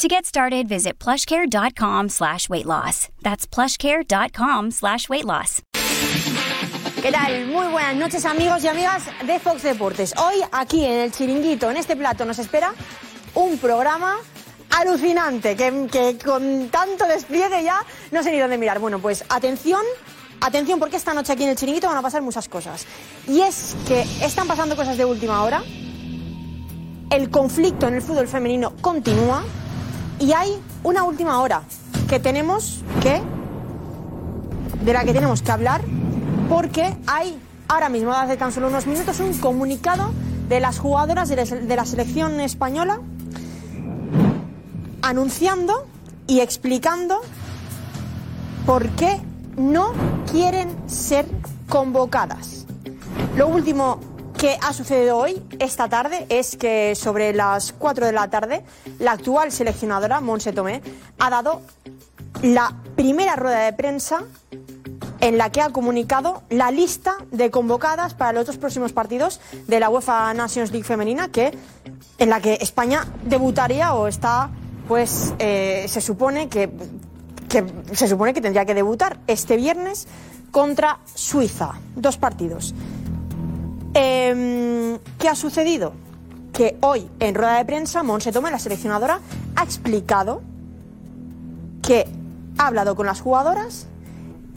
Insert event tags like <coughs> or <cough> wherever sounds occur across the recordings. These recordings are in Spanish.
To get started, visit plushcare.com slash weight loss. That's plushcare.com slash weight loss. ¿Qué tal? Muy buenas noches amigos y amigas de Fox Deportes. Hoy aquí en el chiringuito, en este plato, nos espera un programa alucinante, que, que con tanto despliegue ya no sé ni dónde mirar. Bueno, pues atención, atención porque esta noche aquí en el chiringuito van a pasar muchas cosas. Y es que están pasando cosas de última hora, el conflicto en el fútbol femenino continúa y hay una última hora que tenemos que de la que tenemos que hablar porque hay ahora mismo hace tan solo unos minutos un comunicado de las jugadoras de la, selección española anunciando y explicando por qué no quieren ser convocadas. Lo último que ha sucedido hoy, esta tarde, es que sobre las 4 de la tarde, la actual seleccionadora, Monse Tomé, ha dado la primera rueda de prensa en la que ha comunicado la lista de convocadas para los dos próximos partidos de la UEFA Nations League femenina, que en la que España debutaría o está, pues eh, se supone que, que se supone que tendría que debutar este viernes contra Suiza, dos partidos. Eh, ¿Qué ha sucedido? Que hoy, en rueda de prensa, Monse Tome, la seleccionadora, ha explicado que ha hablado con las jugadoras,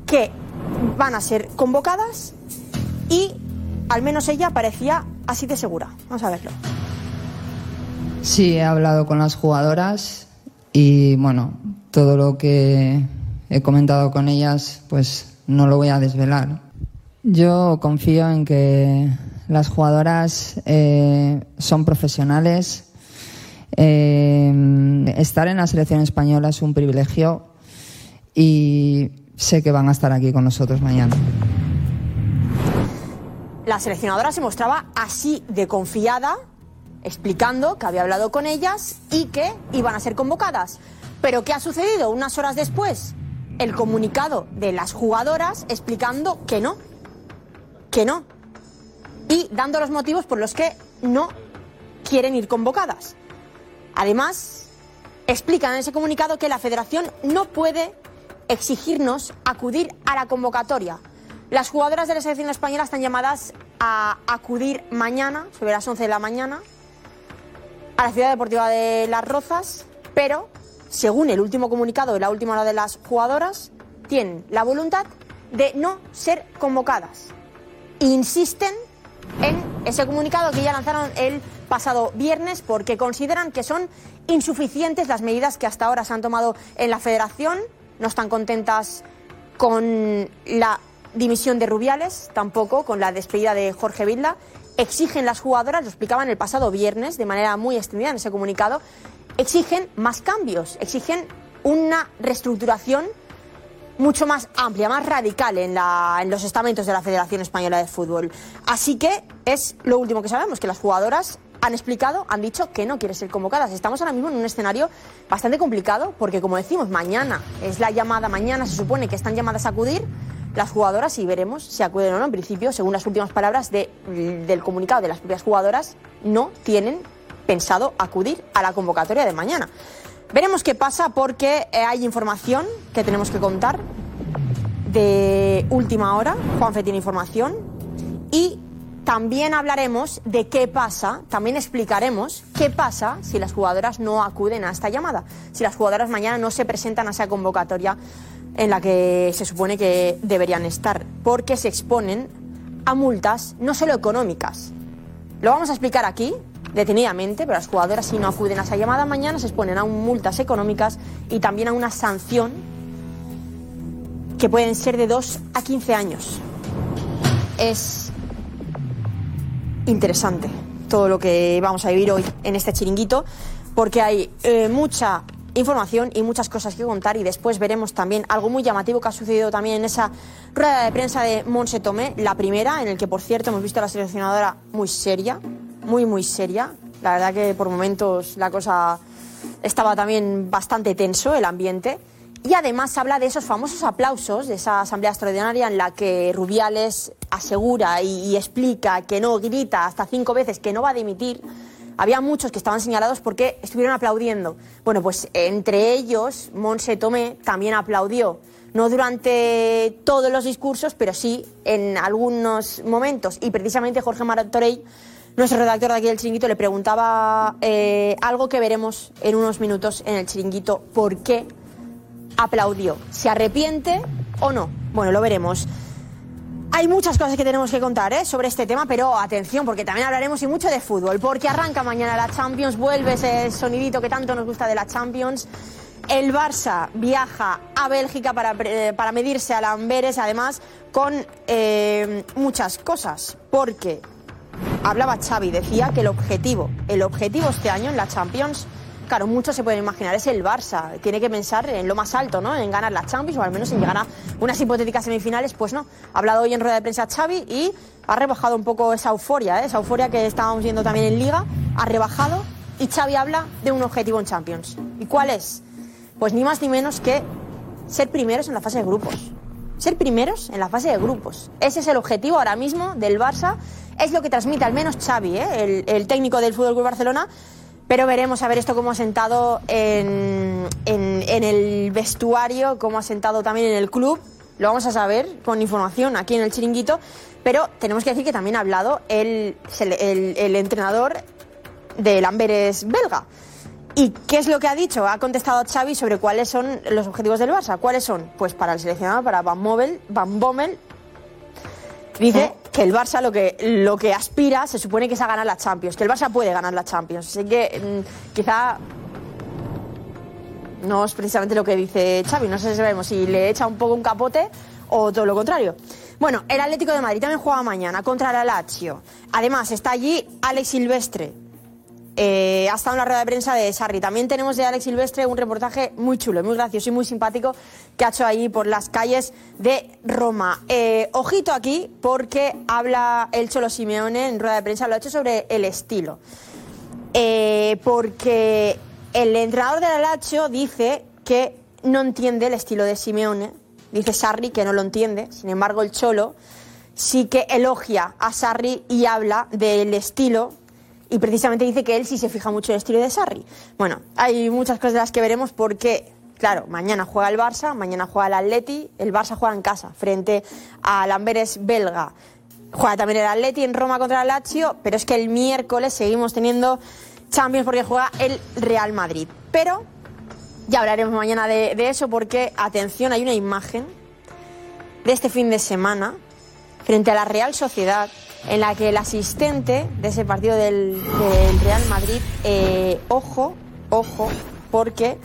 que van a ser convocadas y al menos ella parecía así de segura. Vamos a verlo. Sí, he hablado con las jugadoras y bueno, todo lo que he comentado con ellas, pues no lo voy a desvelar. Yo confío en que las jugadoras eh, son profesionales. Eh, estar en la selección española es un privilegio y sé que van a estar aquí con nosotros mañana. La seleccionadora se mostraba así de confiada, explicando que había hablado con ellas y que iban a ser convocadas. Pero ¿qué ha sucedido? Unas horas después, el comunicado de las jugadoras explicando que no, que no. Y dando los motivos por los que no quieren ir convocadas. Además, explican en ese comunicado que la federación no puede exigirnos acudir a la convocatoria. Las jugadoras de la selección española están llamadas a acudir mañana, sobre las 11 de la mañana, a la Ciudad Deportiva de Las Rozas, pero, según el último comunicado de la última hora de las jugadoras, tienen la voluntad de no ser convocadas. Insisten en ese comunicado que ya lanzaron el pasado viernes porque consideran que son insuficientes las medidas que hasta ahora se han tomado en la federación. No están contentas con la dimisión de Rubiales, tampoco con la despedida de Jorge Vilda. Exigen las jugadoras, lo explicaban el pasado viernes de manera muy extendida en ese comunicado, exigen más cambios, exigen una reestructuración mucho más amplia, más radical en, la, en, los estamentos de la Federación Española de Fútbol. Así que es lo último que sabemos, que las jugadoras han explicado, han dicho que no quieren ser convocadas. Estamos ahora mismo en un escenario bastante complicado porque, como decimos, mañana es la llamada, mañana se supone que están llamadas a acudir las jugadoras y veremos si acuden o no. En principio, según las últimas palabras de, del comunicado de las propias jugadoras, no tienen pensado acudir a la convocatoria de mañana. Veremos qué pasa porque eh, hay información que tenemos que contar de última hora. Juanfe tiene información. Y también hablaremos de qué pasa, también explicaremos qué pasa si las jugadoras no acuden a esta llamada, si las jugadoras mañana no se presentan a esa convocatoria en la que se supone que deberían estar, porque se exponen a multas no solo económicas. Lo vamos a explicar aquí, detenidamente, pero las jugadoras si no acuden a esa llamada mañana se exponen a multas económicas y también a una sanción que pueden ser de 2 a 15 años. Es interesante todo lo que vamos a vivir hoy en este chiringuito, porque hay eh, mucha información y muchas cosas que contar y después veremos también algo muy llamativo que ha sucedido también en esa rueda de prensa de Monse Tomé, la primera, en el que por cierto hemos visto a la seleccionadora muy seria, muy muy seria. La verdad que por momentos la cosa estaba también bastante tenso el ambiente. Y además habla de esos famosos aplausos, de esa asamblea extraordinaria en la que Rubiales asegura y, y explica que no, grita hasta cinco veces que no va a dimitir había muchos que estaban señalados porque estuvieron aplaudiendo. Bueno, pues entre ellos, Monse Tomé también aplaudió. No durante todos los discursos, pero sí en algunos momentos. Y precisamente Jorge Martorell, nuestro redactor de aquí del Chiringuito, le preguntaba eh, algo que veremos en unos minutos en el Chiringuito. ¿Por qué aplaudió? ¿Se arrepiente o no? Bueno, lo veremos. Hay muchas cosas que tenemos que contar ¿eh? sobre este tema, pero atención, porque también hablaremos y mucho de fútbol, porque arranca mañana la Champions, vuelve ese sonidito que tanto nos gusta de la Champions. El Barça viaja a Bélgica para, eh, para medirse a Lamberes, además con muchas cosas, porque hablaba Xavi, decía que el objetivo, el objetivo este año en la Champions claro, muchos se pueden imaginar, es el Barça. Tiene que pensar en lo más alto, ¿no? En ganar la Champions o al menos en llegar a unas hipotéticas semifinales. Pues no. Ha hablado hoy en rueda de prensa Xavi y ha rebajado un poco esa euforia, ¿eh? esa euforia que estábamos viendo también en Liga. Ha rebajado y Xavi habla de un objetivo en Champions. ¿Y cuál es? Pues ni más ni menos que ser primeros en la fase de grupos. Ser primeros en la fase de grupos. Ese es el objetivo ahora mismo del Barça. Es lo que transmite al menos Xavi, ¿eh? el, técnico del Fútbol Club Barcelona pero veremos a ver esto cómo ha sentado en, en, el vestuario, cómo ha sentado también en el club. Lo vamos a saber con información aquí en el chiringuito. Pero tenemos que decir que también ha hablado el, el, el entrenador del Amberes belga. ¿Y qué es lo que ha dicho? Ha contestado Xavi sobre cuáles son los objetivos del Barça. ¿Cuáles son? Pues para el seleccionado, para Van, Mobel, Van Bommel, dice que el Barça lo que, lo que aspira se supone que es a ganar la Champions, que el Barça puede ganar la Champions. Así que mm, quizá no es precisamente lo que dice Xavi, no sé si sabemos si le echa un poco un capote o todo lo contrario. Bueno, el Atlético de Madrid también juega mañana contra el Lazio. Además, está allí Alex Silvestre, eh, ha estado en la rueda de prensa de Sarri. También tenemos de Alex Silvestre un reportaje muy chulo, muy gracioso y muy simpático que ha hecho ahí por las calles de Roma. Eh, ojito aquí porque habla el Cholo Simeone en rueda de prensa, lo ha hecho sobre el estilo. Eh, porque el entrenador de la dice que no entiende el estilo de Simeone. Dice Sarri que no lo entiende. Sin embargo, el Cholo sí que elogia a Sarri y habla del estilo y precisamente dice que él sí se fija mucho en el estilo de Sarri. Bueno, hay muchas cosas de las que veremos porque, claro, mañana juega el Barça, mañana juega el Atleti, el Barça juega en casa frente al Amberes belga. Juega también el Atleti en Roma contra el Lazio, pero es que el miércoles seguimos teniendo Champions porque juega el Real Madrid. Pero ya hablaremos mañana de, de eso porque, atención, hay una imagen de este fin de semana frente a la Real Sociedad en la que el asistente de ese partido del, Real Madrid, eh, ojo, ojo, porque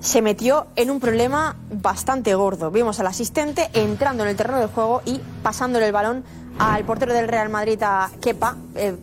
se metió en un problema bastante gordo. Vimos al asistente entrando en el terreno del juego y pasándole el balón al portero del Real Madrid, a Kepa. Eh,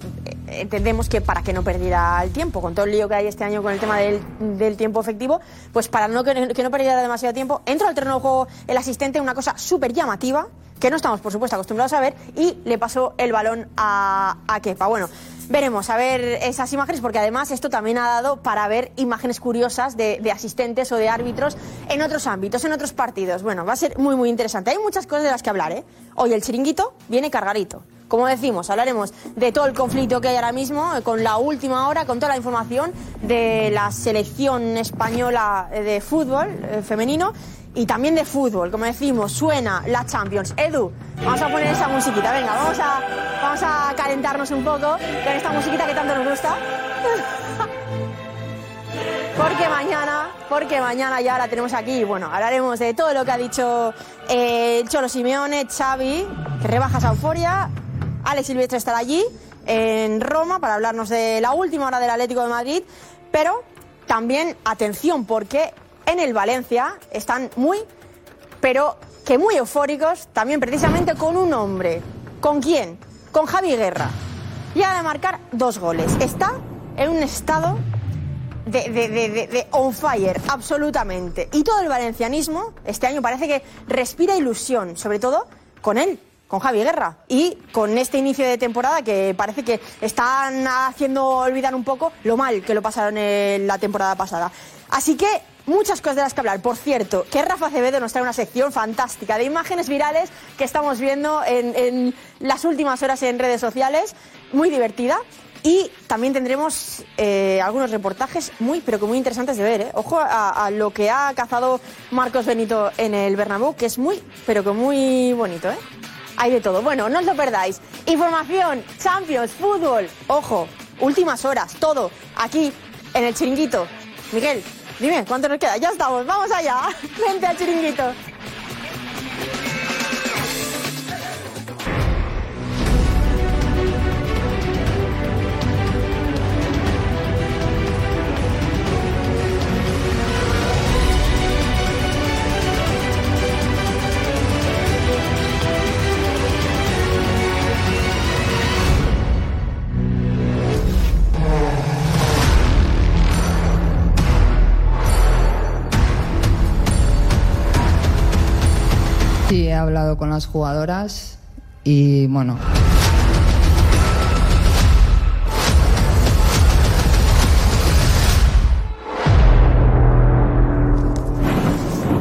entendemos que para que no perdiera el tiempo, con todo el lío que hay este año con el tema del, tiempo efectivo, pues para no, que, no perdiera demasiado tiempo, entró al terreno del juego el asistente, una cosa súper llamativa que no estamos, por supuesto, acostumbrados a ver, y le pasó el balón a, a Kepa. Bueno, veremos a ver esas imágenes, porque además esto también ha dado para ver imágenes curiosas de, de, asistentes o de árbitros en otros ámbitos, en otros partidos. Bueno, va a ser muy, muy interesante. Hay muchas cosas de las que hablar, ¿eh? Hoy el chiringuito viene cargadito. Como decimos, hablaremos de todo el conflicto que hay ahora mismo, eh, con la última hora, con toda la información de la selección española de fútbol eh, femenino y también de fútbol. Como decimos, suena la Champions. Edu, vamos a poner esa musiquita. Venga, vamos a, vamos a calentarnos un poco con esta musiquita que tanto nos gusta. <laughs> porque mañana, porque mañana ya la tenemos aquí. Bueno, hablaremos de todo lo que ha dicho eh, Cholo Simeone, Xavi, que rebaja esa euforia. Alex Silvestre estará allí en Roma para hablarnos de la última hora del Atlético de Madrid. Pero también atención, porque en el Valencia están muy, pero que muy eufóricos, también precisamente con un hombre. ¿Con quién? Con Javi Guerra. Ha de marcar dos goles. Está en un estado de, de, de on fire, absolutamente. Y todo el valencianismo este año parece que respira ilusión, sobre todo con él, con Javi Guerra. Y con este inicio de temporada que parece que están haciendo olvidar un poco lo mal que lo pasaron en la temporada pasada. Así que muchas cosas de las que hablar. Por cierto, que Rafa Acevedo nos trae una sección fantástica de imágenes virales que estamos viendo en, en las últimas horas en redes sociales, muy divertida. Y también tendremos eh, algunos reportajes muy, pero que muy interesantes de ver. ¿eh? Ojo a, a lo que ha cazado Marcos Benito en el Bernabéu, que es muy, pero que muy bonito. ¿eh? Hay de todo. Bueno, no os lo perdáis. Información, Champions, fútbol. Ojo, últimas horas, todo aquí en el chiringuito. Miguel, dime, ¿cuánto nos queda? Ya estamos, vamos allá. <laughs> Vente al chiringuito. Hablado con las jugadoras y bueno,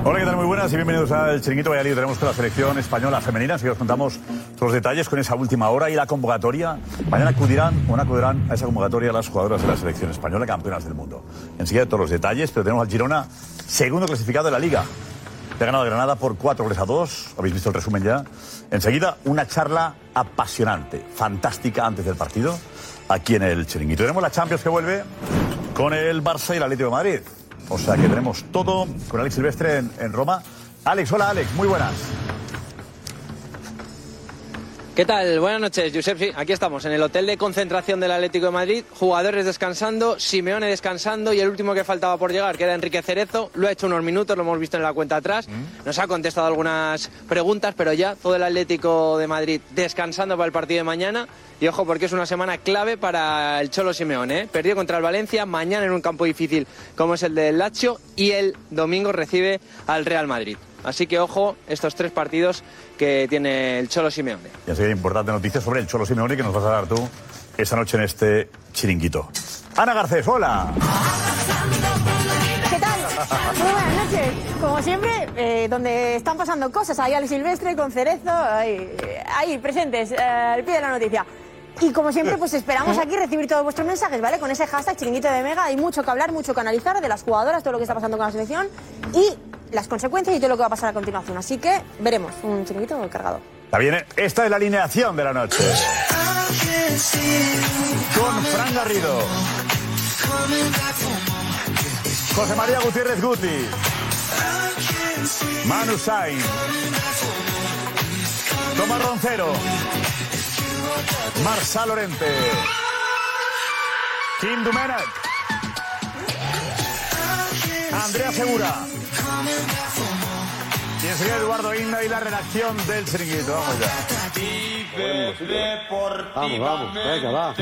Hola, ¿qué tal? Muy buenas y bienvenidos al Chiringuito Valladolid. Tenemos con la selección española femenina, así que os contamos todos los detalles con esa última hora y la convocatoria. Mañana acudirán o no acudirán a esa convocatoria las jugadoras de la selección española, campeonas del mundo. Enseguida todos los detalles, pero tenemos al Girona, segundo clasificado de la Liga. Le ha ganado Granada por 4 goles a 2. Habéis visto el resumen ya. Enseguida, una charla apasionante, fantástica antes del partido, aquí en el Chiringuito. Tenemos la Champions que vuelve con el Barça y el Atlético de Madrid. O sea que tenemos todo con Alex Silvestre en, en Roma. Alex, hola Alex, muy buenas. ¿Qué tal? Buenas noches, Josep. Sí, aquí estamos, en el hotel de concentración del Atlético de Madrid. Jugadores descansando, Simeone descansando y el último que faltaba por llegar, que era Enrique Cerezo. Lo ha hecho unos minutos, lo hemos visto en la cuenta atrás. Nos ha contestado algunas preguntas, pero ya todo el Atlético de Madrid descansando para el partido de mañana. Y ojo, porque es una semana clave para el Cholo Simeone. ¿eh? Perdió contra el Valencia, mañana en un campo difícil como es el del Lazio y el domingo recibe al Real Madrid. Así que ojo, estos tres partidos que tiene el Cholo Simeone. Y así hay importante noticia sobre el Cholo Simeone que nos vas a dar tú esta noche en este chiringuito. Ana Garcés, hola. ¿Qué tal? Muy buenas noches. Como siempre, eh, donde están pasando cosas, ahí al Silvestre con Cerezo, ahí, ahí presentes, eh, al pie de la noticia. Y como siempre, pues esperamos aquí recibir todos vuestros mensajes, ¿vale? Con ese hashtag chiringuito de Mega hay mucho que hablar, mucho que analizar de las jugadoras, todo lo que está pasando con la selección y las consecuencias y todo lo que va a pasar a continuación. Así que veremos un chiringuito cargado. Está bien, ¿eh? esta es la alineación de la noche. Con Fran Garrido. José María Gutiérrez Guti. Manu Sainz. Tomás Roncero. Marsa Lorente. Kim Dumenac. Andrea Segura. Y enseguida Eduardo Inda y la redacción del chiringuito. Vamos ya. Vamos, vamos, venga, va.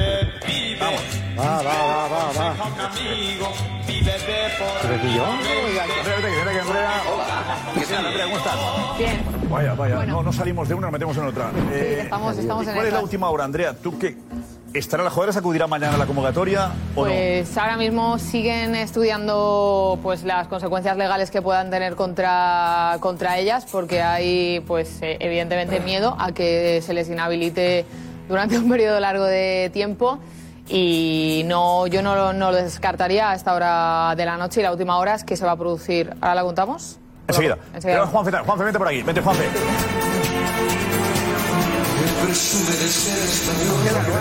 Vamos. Va, va, va, va, va. ¿Pero que yo? ¿Qué tal, Andrea? ¿Cómo estás? Bien. Vaya, vaya, no, no salimos de una, nos metemos en otra. Eh, estamos- estamos en ¿Cuál es la última hora, Andrea? ¿Tú qué? ¿Estarán las jugadoras acudirán mañana a la convocatoria o Pues ahora mismo siguen estudiando pues las consecuencias legales que puedan tener contra, contra ellas porque hay pues eh, evidentemente miedo a que se les inhabilite durante un periodo largo de tiempo y no yo no, no lo descartaría a esta hora de la noche y la última hora es que se va a producir. ¿Ahora la contamos? no? Enseguida. Enseguida. Juanfe, Juanfe, vente por aquí. Vente, Juanfe.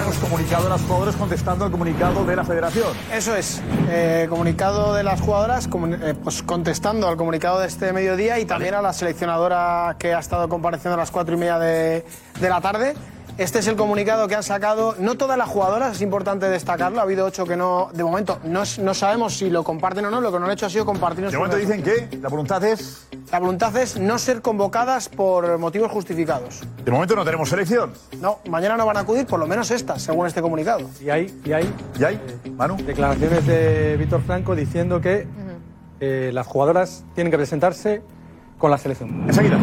Hemos comunicado a las jugadoras contestando al comunicado de la federación. Eso es, eh, comunicado de las jugadoras, comu- eh, pues contestando al comunicado de este mediodía y también a la seleccionadora que ha estado compareciendo a las cuatro y media de, de la tarde. Este es el comunicado que han sacado. No todas las jugadoras, es importante destacarlo. Ha habido ocho que no, de momento, no, no sabemos si lo comparten o no. Lo que no han hecho ha sido compartirnos. De momento dicen que la voluntad es. La voluntad es no ser convocadas por motivos justificados. De momento no tenemos selección. No, mañana no van a acudir, por lo menos estas, según este comunicado. Y hay, y hay ¿Y hay? Manu. declaraciones de Víctor Franco diciendo que eh, las jugadoras tienen que presentarse con la selección. Enseguida.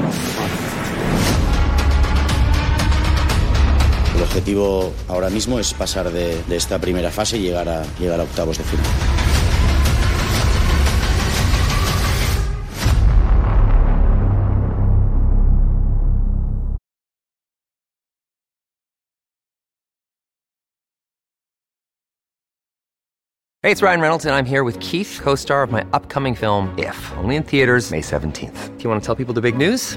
Objetivo ahora mismo es pasar de, de esta primera fase y llegar a, llegar a octavos de final. Hey, it's Ryan Reynolds, and I'm here with Keith, co star of my upcoming film, If, only in theaters, May 17th. Do you want to tell people the big news?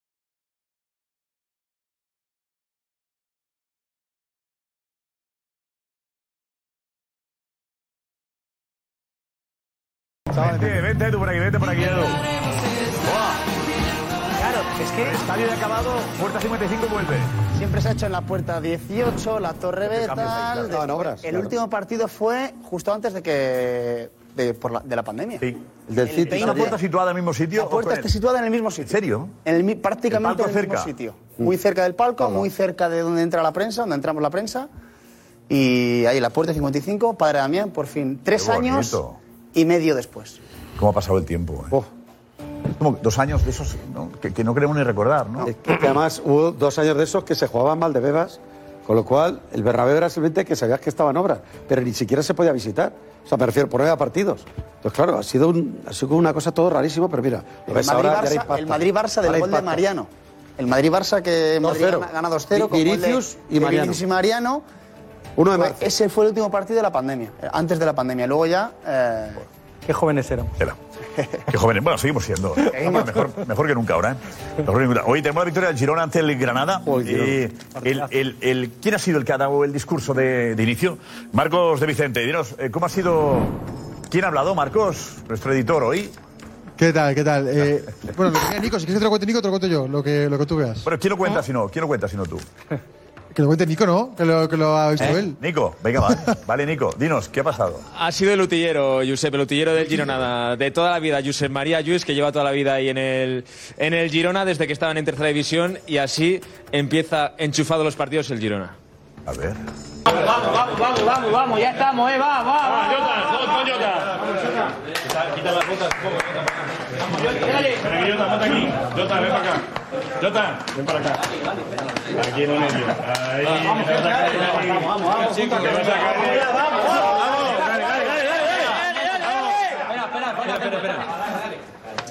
Vente, vente tú por aquí, vente por aquí, Edu. Claro, es que El estadio ya acabado, puerta 55 vuelve. siempre se ha hecho en la puerta 18, la Torre cambio, Beta. claro. después- obras, el claro. último partido fue justo antes de que de, por la, de la pandemia. Sí. El del El City. ¿Es una puerta situada en el mismo sitio? La puerta está situada en el mismo sitio. ¿En serio? En el, prácticamente ¿El en el mismo sitio. Muy cerca del palco, muy cerca de donde entra la prensa, donde entramos la prensa. Y ahí, la puerta 55, Padre Damián, por fin, tres Qué años bonito. Y medio después. ¿Cómo ha pasado el tiempo? eh? Es como dos años de esos ¿no? Que, que no queremos ni recordar, ¿no? Es que además hubo dos años de esos que se jugaban mal de bebas, con lo cual el Bernabéu era simplemente que sabías que estaba en obra, pero ni siquiera se podía visitar. O sea, me refiero por nueve partidos. Entonces, claro, ha sido, un, ha sido una cosa todo rarísimo, pero mira, lo El Madrid-Barça impacta. el Madrid-Barça del Ahora gol de. Mariano. El Madrid-Barça que Madrid 2-0. gana, gana 2-0 con Vinicius gol de, y de Mariano. Vinicius y Mariano. Uno de Fue- marzo. ese fue el último partido de la pandemia, eh, antes de la pandemia. Luego ya... eh, Qué jóvenes éramos. Era. Qué jóvenes. Bueno, seguimos siendo. Hombre, mejor, mejor que nunca ahora, ¿eh? Hoy tenemos la victoria del Girona ante el Granada. Y el, el- el- ¿Quién ha sido el que ha dado el discurso de, de inicio? Marcos de Vicente. Dinos, eh, ¿cómo ha sido... ¿Quién ha hablado, Marcos? Nuestro editor hoy. ¿Qué tal? ¿Qué tal? Eh, bueno, lo que tenía Nico, si quieres que te lo cuente Nico, te lo cuento yo, lo que, lo que tú veas. Bueno, ¿quién lo cuenta si no? ¿Quién lo cuenta si no tú? <laughs> Que lo cuente Nico, ¿no? Que lo, que lo ha visto ¿Eh? él. Nico, venga, vale. <laughs> Vale, Nico, dinos, ¿qué ha pasado? Ha sido el utillero, Josep, el utillero del Girona, de toda la vida. Josep María Lluís, que lleva toda la vida ahí en el, en el Girona desde que estaban en tercera división y así empieza enchufado los partidos el Girona. A ver. Vamos, vamos, vamos, vamos, vamos, ya estamos, eh, va, va, va. Quita las botas un poco, Jota. Jota, ponte aquí. Jota, ven para acá. Jota, ven para acá. Aquí en medio. Ahí, te vas a caer ahí. Te vas a caer. Vamos, vamos. Dale, dale, dale, dale. Espera, espera, espera,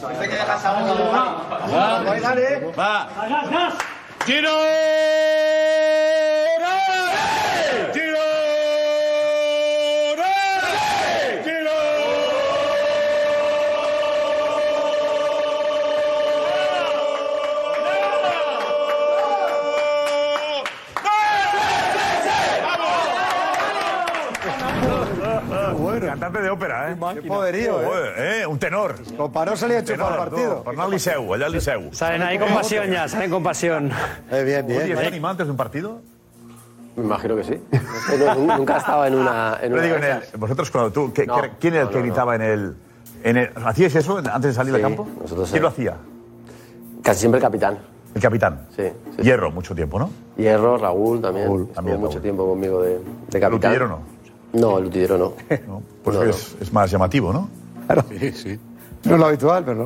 Parece que dejas a uno. Va, dale. Va. Gas, gas. Giro. De ópera, ¿eh? Qué poderío, ¿eh? ¿eh? Un tenor. Con Paró salía a enchufar el Tenor, partido. tú. Bernal Liceu, allá al Liceu. Salen ahí con pasión ya, salen con pasión. Eh, bien, bien. ¿está animado antes de un partido? Me imagino que sí. No, nunca estaba en una. En una digo, en el, vosotros cuando tú, ¿qué- No, ¿quién era el no, que no, no. gritaba en el, en el... ¿Hacíais eso antes de salir Sí, al campo? nosotros ¿Quién sí. lo hacía? Casi siempre el capitán. El capitán. Sí. sí. Hierro, mucho tiempo, ¿no? Hierro, Raúl también. Raúl, también, mucho Raúl. tiempo conmigo de, de ¿El capitán. utillero no? No, el utillero no. <laughs> Pues No, es, es más llamativo, ¿no? Claro. Sí, sí. No es lo habitual, pero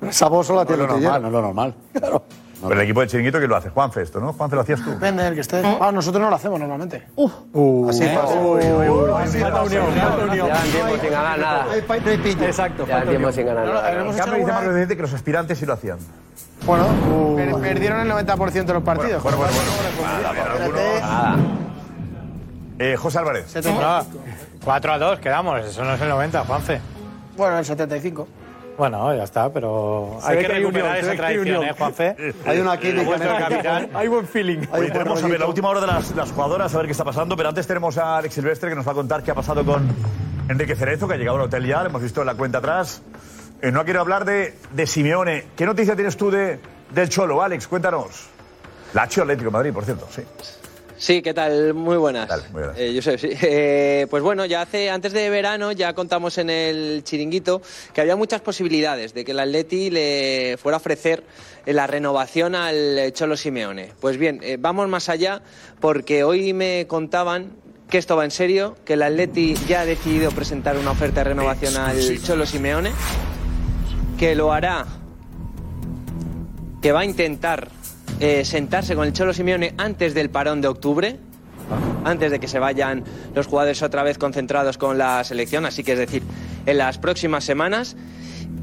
no. Voz solo la tiene el utillero. no es lo normal. Claro. Pero el equipo de Chiringuito que lo hace, Juanfe esto, ¿no? Juanfe lo hacías tú. Depende del que esté. Ah, nosotros no lo hacemos normalmente. Uh, Así ¿eh? pasa. Uy, uy, uy, Falta unión, falta unión. Llevan tiempo sin ganar nada. Exacto. Llevan tiempo sin ganar nada. En cambio, dice Vicente que los aspirantes sí lo hacían. Bueno, per- perdieron el 90% de los partidos. Bueno, bueno, bueno. Eh, José Álvarez. 4 a 2, quedamos. Eso no es el 90, Juanfe. Bueno, el 75. Bueno, ya está, pero Se hay que que hay recuperar unión, esa que hay tradición. ¿eh, Juanfe? <laughs> Hay una en el capitán. Hay buen feeling. Oye, tenemos a ver la última hora de las, las jugadoras, a ver qué está pasando, pero antes tenemos a Alex Silvestre que nos va a contar qué ha pasado con Enrique Cerezo, que ha llegado al hotel ya, lo hemos visto en la cuenta atrás. Eh, no quiero hablar de, de Simeone. ¿Qué noticia tienes tú de, del Cholo, Alex? Cuéntanos. La Lazio Atlético de Madrid, por cierto, sí. Sí, ¿qué tal? Muy buenas. muy buenas. Eh, Josep, sí. Eh, pues bueno, ya hace antes de verano ya contamos en el chiringuito que había muchas posibilidades de que el Atleti le fuera a ofrecer eh, la renovación al Cholo Simeone. Pues bien, eh, vamos más allá porque hoy me contaban que esto va en serio, que el Atleti ya ha decidido presentar una oferta de renovación al Cholo Simeone, que lo hará, que va a intentar eh, sentarse con el Cholo Simeone antes del parón de octubre, antes de que se vayan los jugadores otra vez concentrados con la selección, así que es decir, en las próximas semanas,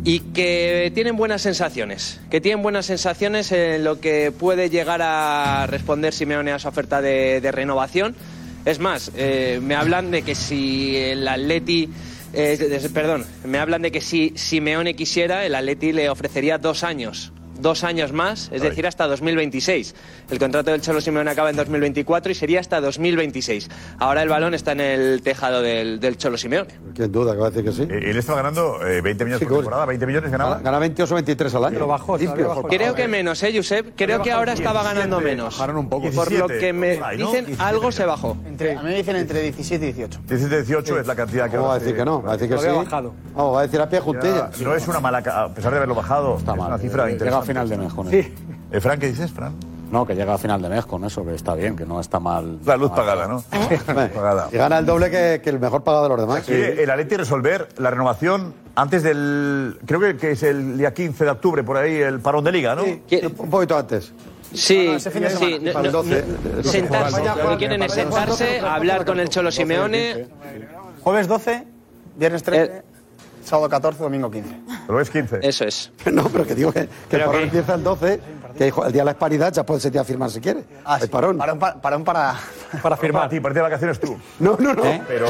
y que tienen buenas sensaciones, que tienen buenas sensaciones en lo que puede llegar a responder Simeone a su oferta de, renovación. Es más, eh, me hablan de que si el Atleti, eh, perdón, me hablan de que si Simeone quisiera, el Atleti le ofrecería dos años. Dos años más, es decir, hasta 2026. El contrato del Cholo Simeone acaba en 2024 y sería hasta 2026. Ahora el balón está en el tejado del, del Cholo Simeone. ¿Quién duda que va a decir que sí? Eh, Él estaba ganando eh, 20 millones por temporada, 20 millones ganaba. Gana 22 o 23 al año. Lo bajó, bajó. Creo que menos, ¿eh, Josep? Creo que ahora estaba ganando menos. Bajaron un poco. Por lo 17, que me dicen, algo se bajó. Entre, a mí me dicen entre 17 y 18. 17, 18 es la cantidad que ¿Cómo va a decir que no? Va a decir que sí. bajado. Vamos, va a decir a pie juntilla. No es una mala, a pesar de haberlo bajado, Está es mal. una cifra interesante. Final de mes con eso. Eh, Fran, ¿qué dices, Fran? No, que llega a final de mes con eso, que está bien, que no está mal. La luz mal. pagada, ¿no? Hombre, Pagada. Y gana el doble que, que el mejor pagado de los demás. Quiere el Atleti resolver la renovación antes del. Creo que, que es el día 15 de octubre, por ahí, el parón de liga, ¿no? Sí, un poquito antes. Sí, ese fin de sí, semana. no- Para el no- 12. no- sentarse. Lo que quieren es sentarse, hablar con el Cholo Simeone. Jueves 12, viernes 13, sábado 14, domingo 15. Pero es 15. Eso es. <laughs> No, pero que digo que, que el parón empieza el 12, que el día de la hispanidad ya puede ser día a firmar si quiere. Ah, el parón. Parón, pa- parón para. Para <laughs> Para firmar. ti, parte de vacaciones tú. No, no, no. Pero.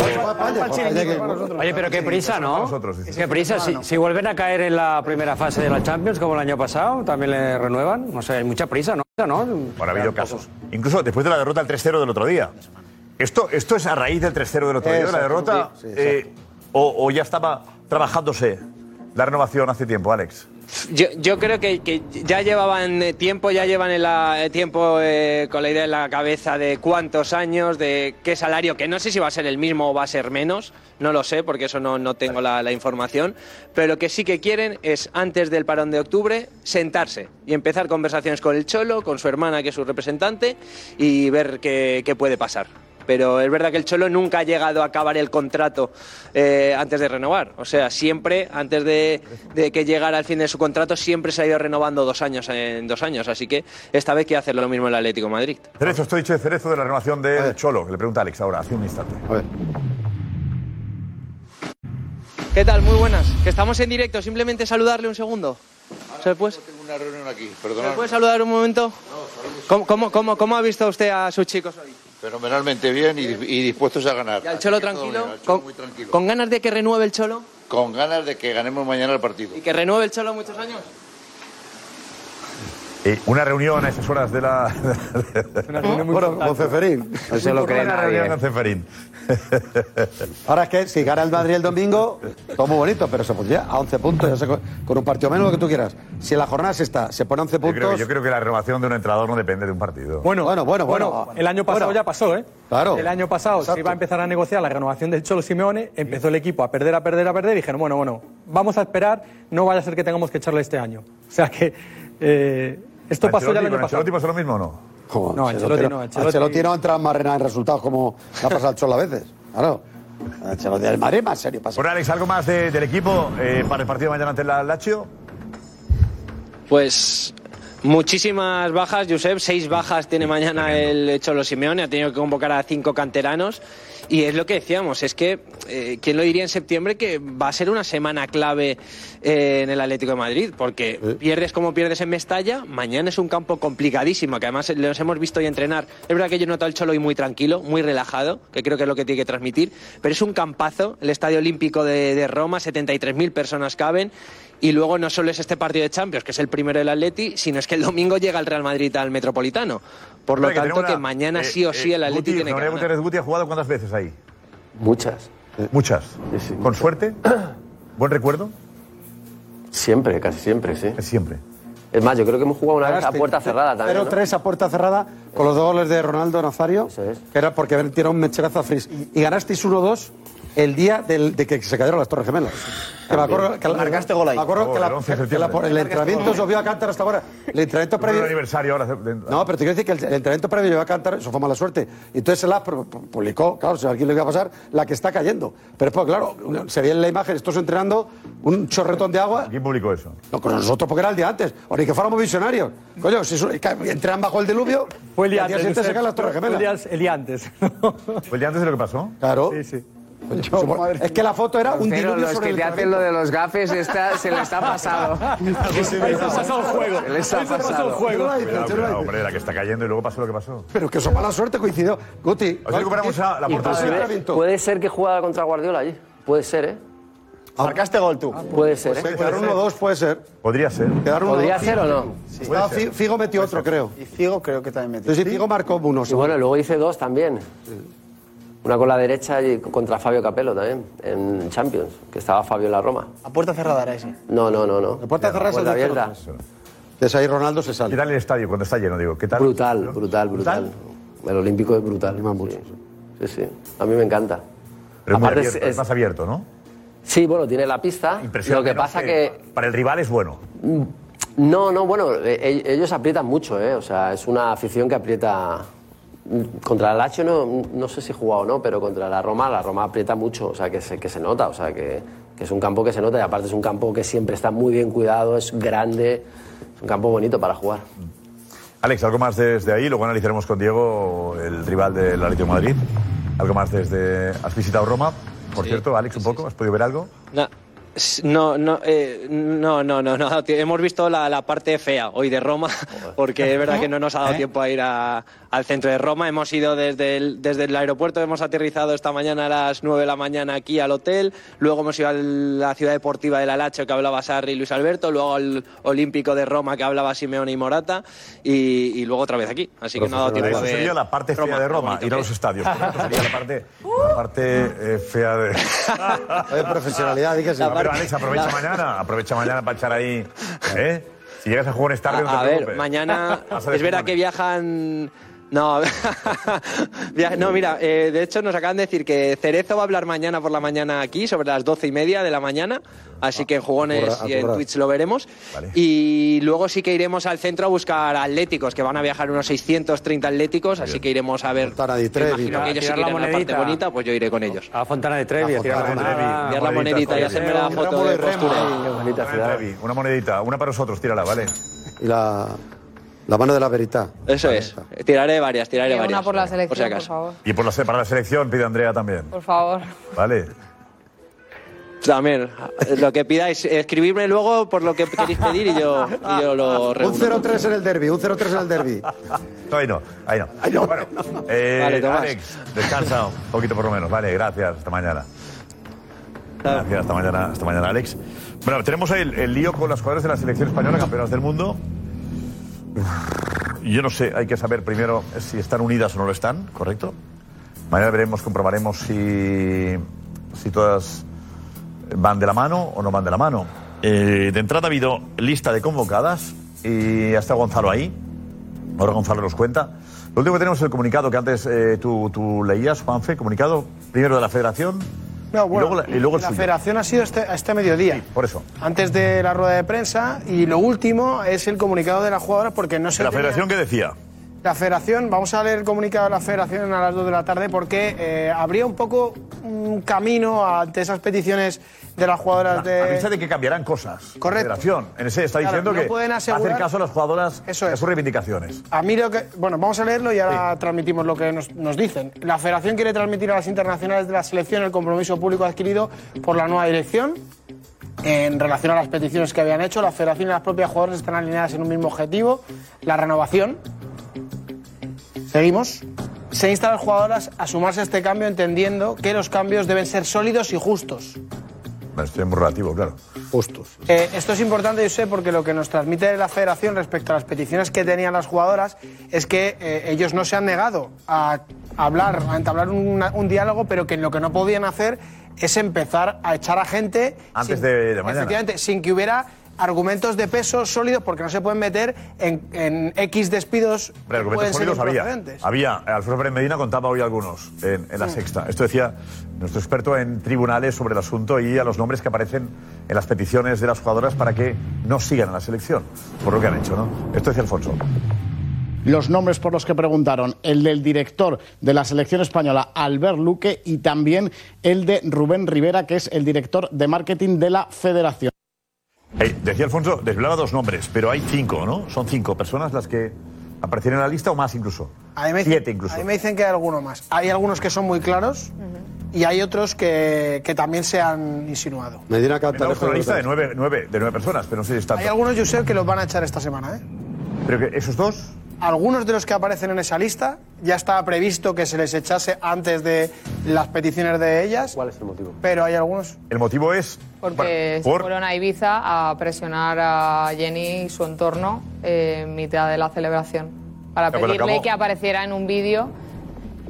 Oye, pero qué prisa, ¿no? Nosotros. Qué prisa. Si, si vuelven a caer en la primera fase de la Champions, como el año pasado, también le renuevan. No sé, hay mucha prisa, ¿no? ¿No? Bueno, ha habido casos. Incluso después de la derrota del 3-0 del otro día. Esto, esto es a raíz del 3-0 del otro día, de la derrota. sí, sí, eh, o, o ya estaba trabajándose la renovación hace tiempo, Alex. Yo, yo creo que, ya llevaban eh, tiempo, ya llevan el, tiempo eh, con la idea en la cabeza de cuántos años, de qué salario, que no sé si va a ser el mismo o va a ser menos, no lo sé porque eso no, no tengo la, la información, pero lo que sí que quieren es antes del parón de octubre sentarse y empezar conversaciones con el Cholo, con su hermana que es su representante y ver qué, qué puede pasar. Pero es verdad que el Cholo nunca ha llegado a acabar el contrato eh, antes de renovar. O sea, siempre, antes de, de que llegara al fin de su contrato, siempre se ha ido renovando dos años en dos años. Así que esta vez quiere hacerlo lo mismo el Atlético de Madrid. Cerezo, estoy dicho de Cerezo de la renovación del Cholo, que le pregunta a Alex ahora, hace un instante. A ver. ¿Qué tal? Muy buenas. Que estamos en directo. Simplemente saludarle un segundo. ¿Se puede, Tengo una reunión aquí, ¿se perdonad. puede saludar un momento? ¿Cómo, cómo, cómo, cómo ha visto usted a sus chicos hoy? Fenomenalmente bien y, y dispuestos a ganar. ¿Y al Cholo tranquilo? bien, al Cholo ¿Con, muy tranquilo. con ganas de que renueve el Cholo? Con ganas de que ganemos mañana el partido. ¿Y que renueve el Cholo muchos años? Eh, una reunión a esas horas de la. <laughs> Bueno, con Ceferín. Eso lo cree una nadie. reunión con Ceferín. <laughs> Ahora es que si gana el Madrid el domingo, todo muy bonito, pero se pondría a 11 puntos, ya sé, con un partido menos lo que tú quieras. Si en la jornada se está, se pone a 11 Yo creo, puntos. yo creo que la renovación de un entrenador no depende de un partido. Bueno, Bueno, bueno, bueno. El año pasado Bueno. ya pasó, ¿eh? Claro. El año pasado Exacto. se iba a empezar a negociar la renovación del Cholo Simeone, empezó el equipo a perder, a perder, a perder, y dijeron, bueno, bueno, vamos a esperar, no vaya a ser que tengamos que echarle este año. O sea que eh, esto pasó ya el año ¿con pasado. Ancelotti pasó lo mismo o no? Joder, No, Ancelotti no, Ancelotti- no entra más en resultados como le ha pasado al Cholo a veces. Claro. Ancelotti del Madrid más serio pasa. Bueno, Alex, ¿algo más de- del equipo eh, para el partido de mañana ante la Lazio? Pues Muchísimas bajas, Josep. Seis bajas tiene mañana el Cholo Simeone. Ha tenido que convocar a cinco canteranos. Y es lo que decíamos, es que, eh, ¿quién lo diría en septiembre que va a ser una semana clave eh, en el Atlético de Madrid? Porque pierdes como pierdes en Mestalla, mañana es un campo complicadísimo, que además los hemos visto hoy entrenar. Es verdad que yo noto al Cholo hoy muy tranquilo, muy relajado, que creo que es lo que tiene que transmitir, pero es un campazo, el Estadio Olímpico de, de Roma, 73.000 personas caben. Y luego no solo es este partido de Champions, que es el primero del Atleti, sino es que el domingo llega el Real Madrid al Metropolitano. Por lo tanto, que mañana eh, sí o sí eh, el Atleti Guti, tiene que ganar. Guti ha jugado cuántas veces ahí? Muchas. Muchas. ¿Con suerte? <clears throat> ¿Buen recuerdo? Siempre, casi siempre, sí. Siempre. Es más, yo creo que hemos jugado una vez a puerta cerrada también. ¿no? 0-3 a puerta cerrada con los dos goles de Ronaldo Nazario, que era porque tirado un mecherazo a Fris. Y ganasteis 1-2 el día del- de que se cayeron las Torres Gemelas. Que me acuerdo que la- Marcaste gol ahí. Me acuerdo Oh, que, la- el 11 de que la- el entrenamiento os vio a cantar hasta ahora. El entrenamiento Un previo. aniversario ahora. No, pero te quiero decir que el, el entrenamiento previo llevó a cantar, eso fue mala suerte. Entonces el app publicó, claro, si a alguien le iba a pasar, la que está cayendo. Pero después, claro, se veía en la imagen, estos entrenando, un chorretón de agua. ¿Quién publicó eso? No, con nosotros porque era el día antes. O ni que fuéramos visionarios. Coño, si ca- entrenan bajo el diluvio, Fue el día antes. siguiente se caen las Torres Fue el Gemelas. día- el día antes. <laughs> ¿Fue el día antes de lo que pasó? Claro. Sí, sí. Es que la foto era un Pero diluvio los sobre que el te hacen lo de los gafes está, <laughs> se les ha pasado. Se les ha pasado el juego. Se les ha pasado el juego. Hombre, la que está cayendo y luego pasó lo que pasó. Pero que eso mala suerte coincidió. Guti, Así recuperamos a la portada. Puede ser que jugara contra Guardiola allí. Puede ser, ¿eh? Marcaste gol tú. Puede ser, ¿eh? Quedaron 1-2, puede ser. Podría ser. Quedaron ¿Podría 1-2. ser o no? Estaba Fi- Figo metió otro, creo. Y Figo creo que también metió. Sí, sí, Figo marcó uno. Y bueno, luego hice dos también. Una con la derecha y contra Fabio Capello también, en Champions, que estaba Fabio en la Roma. A puerta cerrada era ese. No, no, no, no. La puerta cerrada es el Puerta de abierta. Entonces ahí Ronaldo se sale. ¿Qué tal el estadio cuando está lleno? Digo, ¿qué tal? Brutal, brutal, brutal. El Olímpico es brutal. Sí, sí, sí. A mí me encanta. Pero es, Aparte es- abierto, es es- más abierto, ¿no? Sí, bueno, tiene la pista. Impresionante. Lo que pasa que Para el rival es bueno. No, no, bueno, eh, eh, ellos aprietan mucho, ¿eh? O sea, es una afición que aprieta. Contra el Lazio no, no sé si he jugado o no, pero contra la Roma, la Roma aprieta mucho, o sea, que se, que se nota, o sea, que, que es un campo que se nota y aparte es un campo que siempre está muy bien cuidado, es grande, es un campo bonito para jugar. Alex, algo más desde ahí, luego analizaremos con Diego el rival del Atlético de Madrid. Algo más desde. ¿Has visitado Roma? Por cierto, Alex, un poco, ¿has podido ver algo? No, no, no, eh, no, no, no, no. Hemos visto la, la parte fea hoy de Roma, porque es verdad que no nos ha dado tiempo a ir a- al centro de Roma. Hemos ido desde el, desde el aeropuerto, hemos aterrizado esta mañana a las 9 de la mañana aquí al hotel, luego hemos ido a la ciudad deportiva del Alacho que hablaba Sarri y Luis Alberto, luego al Olímpico de Roma que hablaba Simeone y Morata, y, y luego otra vez aquí. Así que no ha dado tiempo a Eso ver. sería la parte fea Roma, de lo Roma, ir a los es. estadios. Sería la parte, la parte eh, fea de. <laughs> De profesionalidad. No, pero Alex, aprovecha <laughs> mañana, aprovecha mañana para echar ahí. ¿eh? Si llegas a jugar en estadio, no te A, a ver, mañana a es verdad que viajan. No, no mira, eh, de hecho nos acaban de decir que Cerezo va a hablar mañana por la mañana aquí, sobre las doce y media de la mañana, así que en jugones y en. Twitch lo veremos. Y luego sí que iremos al centro a buscar atléticos, que van a viajar unos 630 atléticos, así que iremos a ver. di Trevi, imagino ¿no? que ellos que la parte monedita. bonita, pues yo iré con ellos. A Fontana de Trevi, a tirar la Fontana de Trevi, moneda. Tirar la monedita y hacerme la Fontana foto de postura. Fontana de Una monedita, una para nosotros, tírala, ¿vale? Y la, la mano de la verità. Eso es. Tiraré varias, tiraré Y una varias. por la selección, por acaso. favor. Y por la, para la selección pide Andrea también, Por favor. ¿vale? También, lo que pidáis, escribidme luego por lo que queréis pedir y yo, y yo lo Un reúno. 0-3 en el derby, un 0-3 en el derby. <laughs> No, ahí no, ahí no. Bueno, eh, Vale. Alex, descansa un poquito por lo menos, vale, gracias, hasta mañana. Gracias, hasta mañana, hasta mañana, Alex. Bueno, tenemos ahí el, el lío con las jugadoras de la selección española, campeonas del mundo. Yo no sé, hay que saber primero si están unidas o no lo están, ¿correcto? Mañana veremos, comprobaremos si, si todas van de la mano o no van de la mano. Eh, de entrada ha habido lista de convocadas y ha estado Gonzalo ahí. Ahora Gonzalo nos cuenta. Lo último que tenemos es el comunicado que antes eh, tú, tú leías, Juanfe, comunicado primero de la federación No, bueno, y luego, la- y luego el la suyo. federación ha sido este, a este mediodía. Por eso. Antes de la rueda de prensa y lo último es el comunicado de las jugadoras porque no se ¿La tenía- federación qué decía? La federación, vamos a leer el comunicado de la federación a las 2 de la tarde porque eh, habría un poco un camino ante esas peticiones de las jugadoras de... Avisa de que cambiarán cosas. Correcto. La federación, en ese está Claro, diciendo no que pueden va a hacer asegurar- caso a las jugadoras de sus reivindicaciones. A mí lo que. Bueno, vamos a leerlo y ahora transmitimos lo que nos, nos dicen. La Federación quiere transmitir a las internacionales de la selección el compromiso público adquirido por la nueva dirección. En relación a las peticiones que habían hecho, la Federación y las propias jugadoras están alineadas en un mismo objetivo, la renovación. Seguimos. Se insta a las jugadoras a sumarse a este cambio entendiendo que los cambios deben ser sólidos y justos. Bueno, esto es muy relativo, claro. Justos. Eh, esto es importante, yo sé, porque lo que nos transmite la federación respecto a las peticiones que tenían las jugadoras es que eh, ellos no se han negado a hablar, a entablar un diálogo, pero que lo que no podían hacer es empezar a echar a gente Antes sin- de- de mañana. efectivamente, sin que hubiera argumentos de peso sólidos, porque no se pueden meter en, en X despidos. Argumentos sólidos había. Había. Alfredo Pérez Medina contaba hoy algunos en, en la sexta. Esto decía nuestro experto en tribunales sobre el asunto y a los nombres que aparecen en las peticiones de las jugadoras para que no sigan en la selección, por lo que han hecho, ¿no? Esto decía Alfonso. Los nombres por los que preguntaron, el del director de la selección española, Albert Luque, y también el de Rubén Rivera, que es el director de marketing de la federación. Eh, decía Alfonso, desvelaba dos nombres, pero hay cinco, ¿no? Son cinco personas las que aparecen en la lista o más incluso. A mí me dicen- Siete incluso. A mí me dicen que hay alguno más. Hay algunos que son muy claros y hay otros que, que también se han insinuado. Medina Estamos con una lista de nueve, nueve- de nueve personas, pero no sé si está. Hay algunos, Josep, que los van a echar esta semana. ¿eh? Pero que esos dos. Algunos de los que aparecen en esa lista ya estaba previsto que se les echase antes de las peticiones de ellas. ¿Cuál es el motivo? Pero hay algunos. El motivo es. Porque se por- fueron a Ibiza a presionar a Jenny y su entorno eh, en mitad de la celebración. Para pedirle acabó. que apareciera en un vídeo.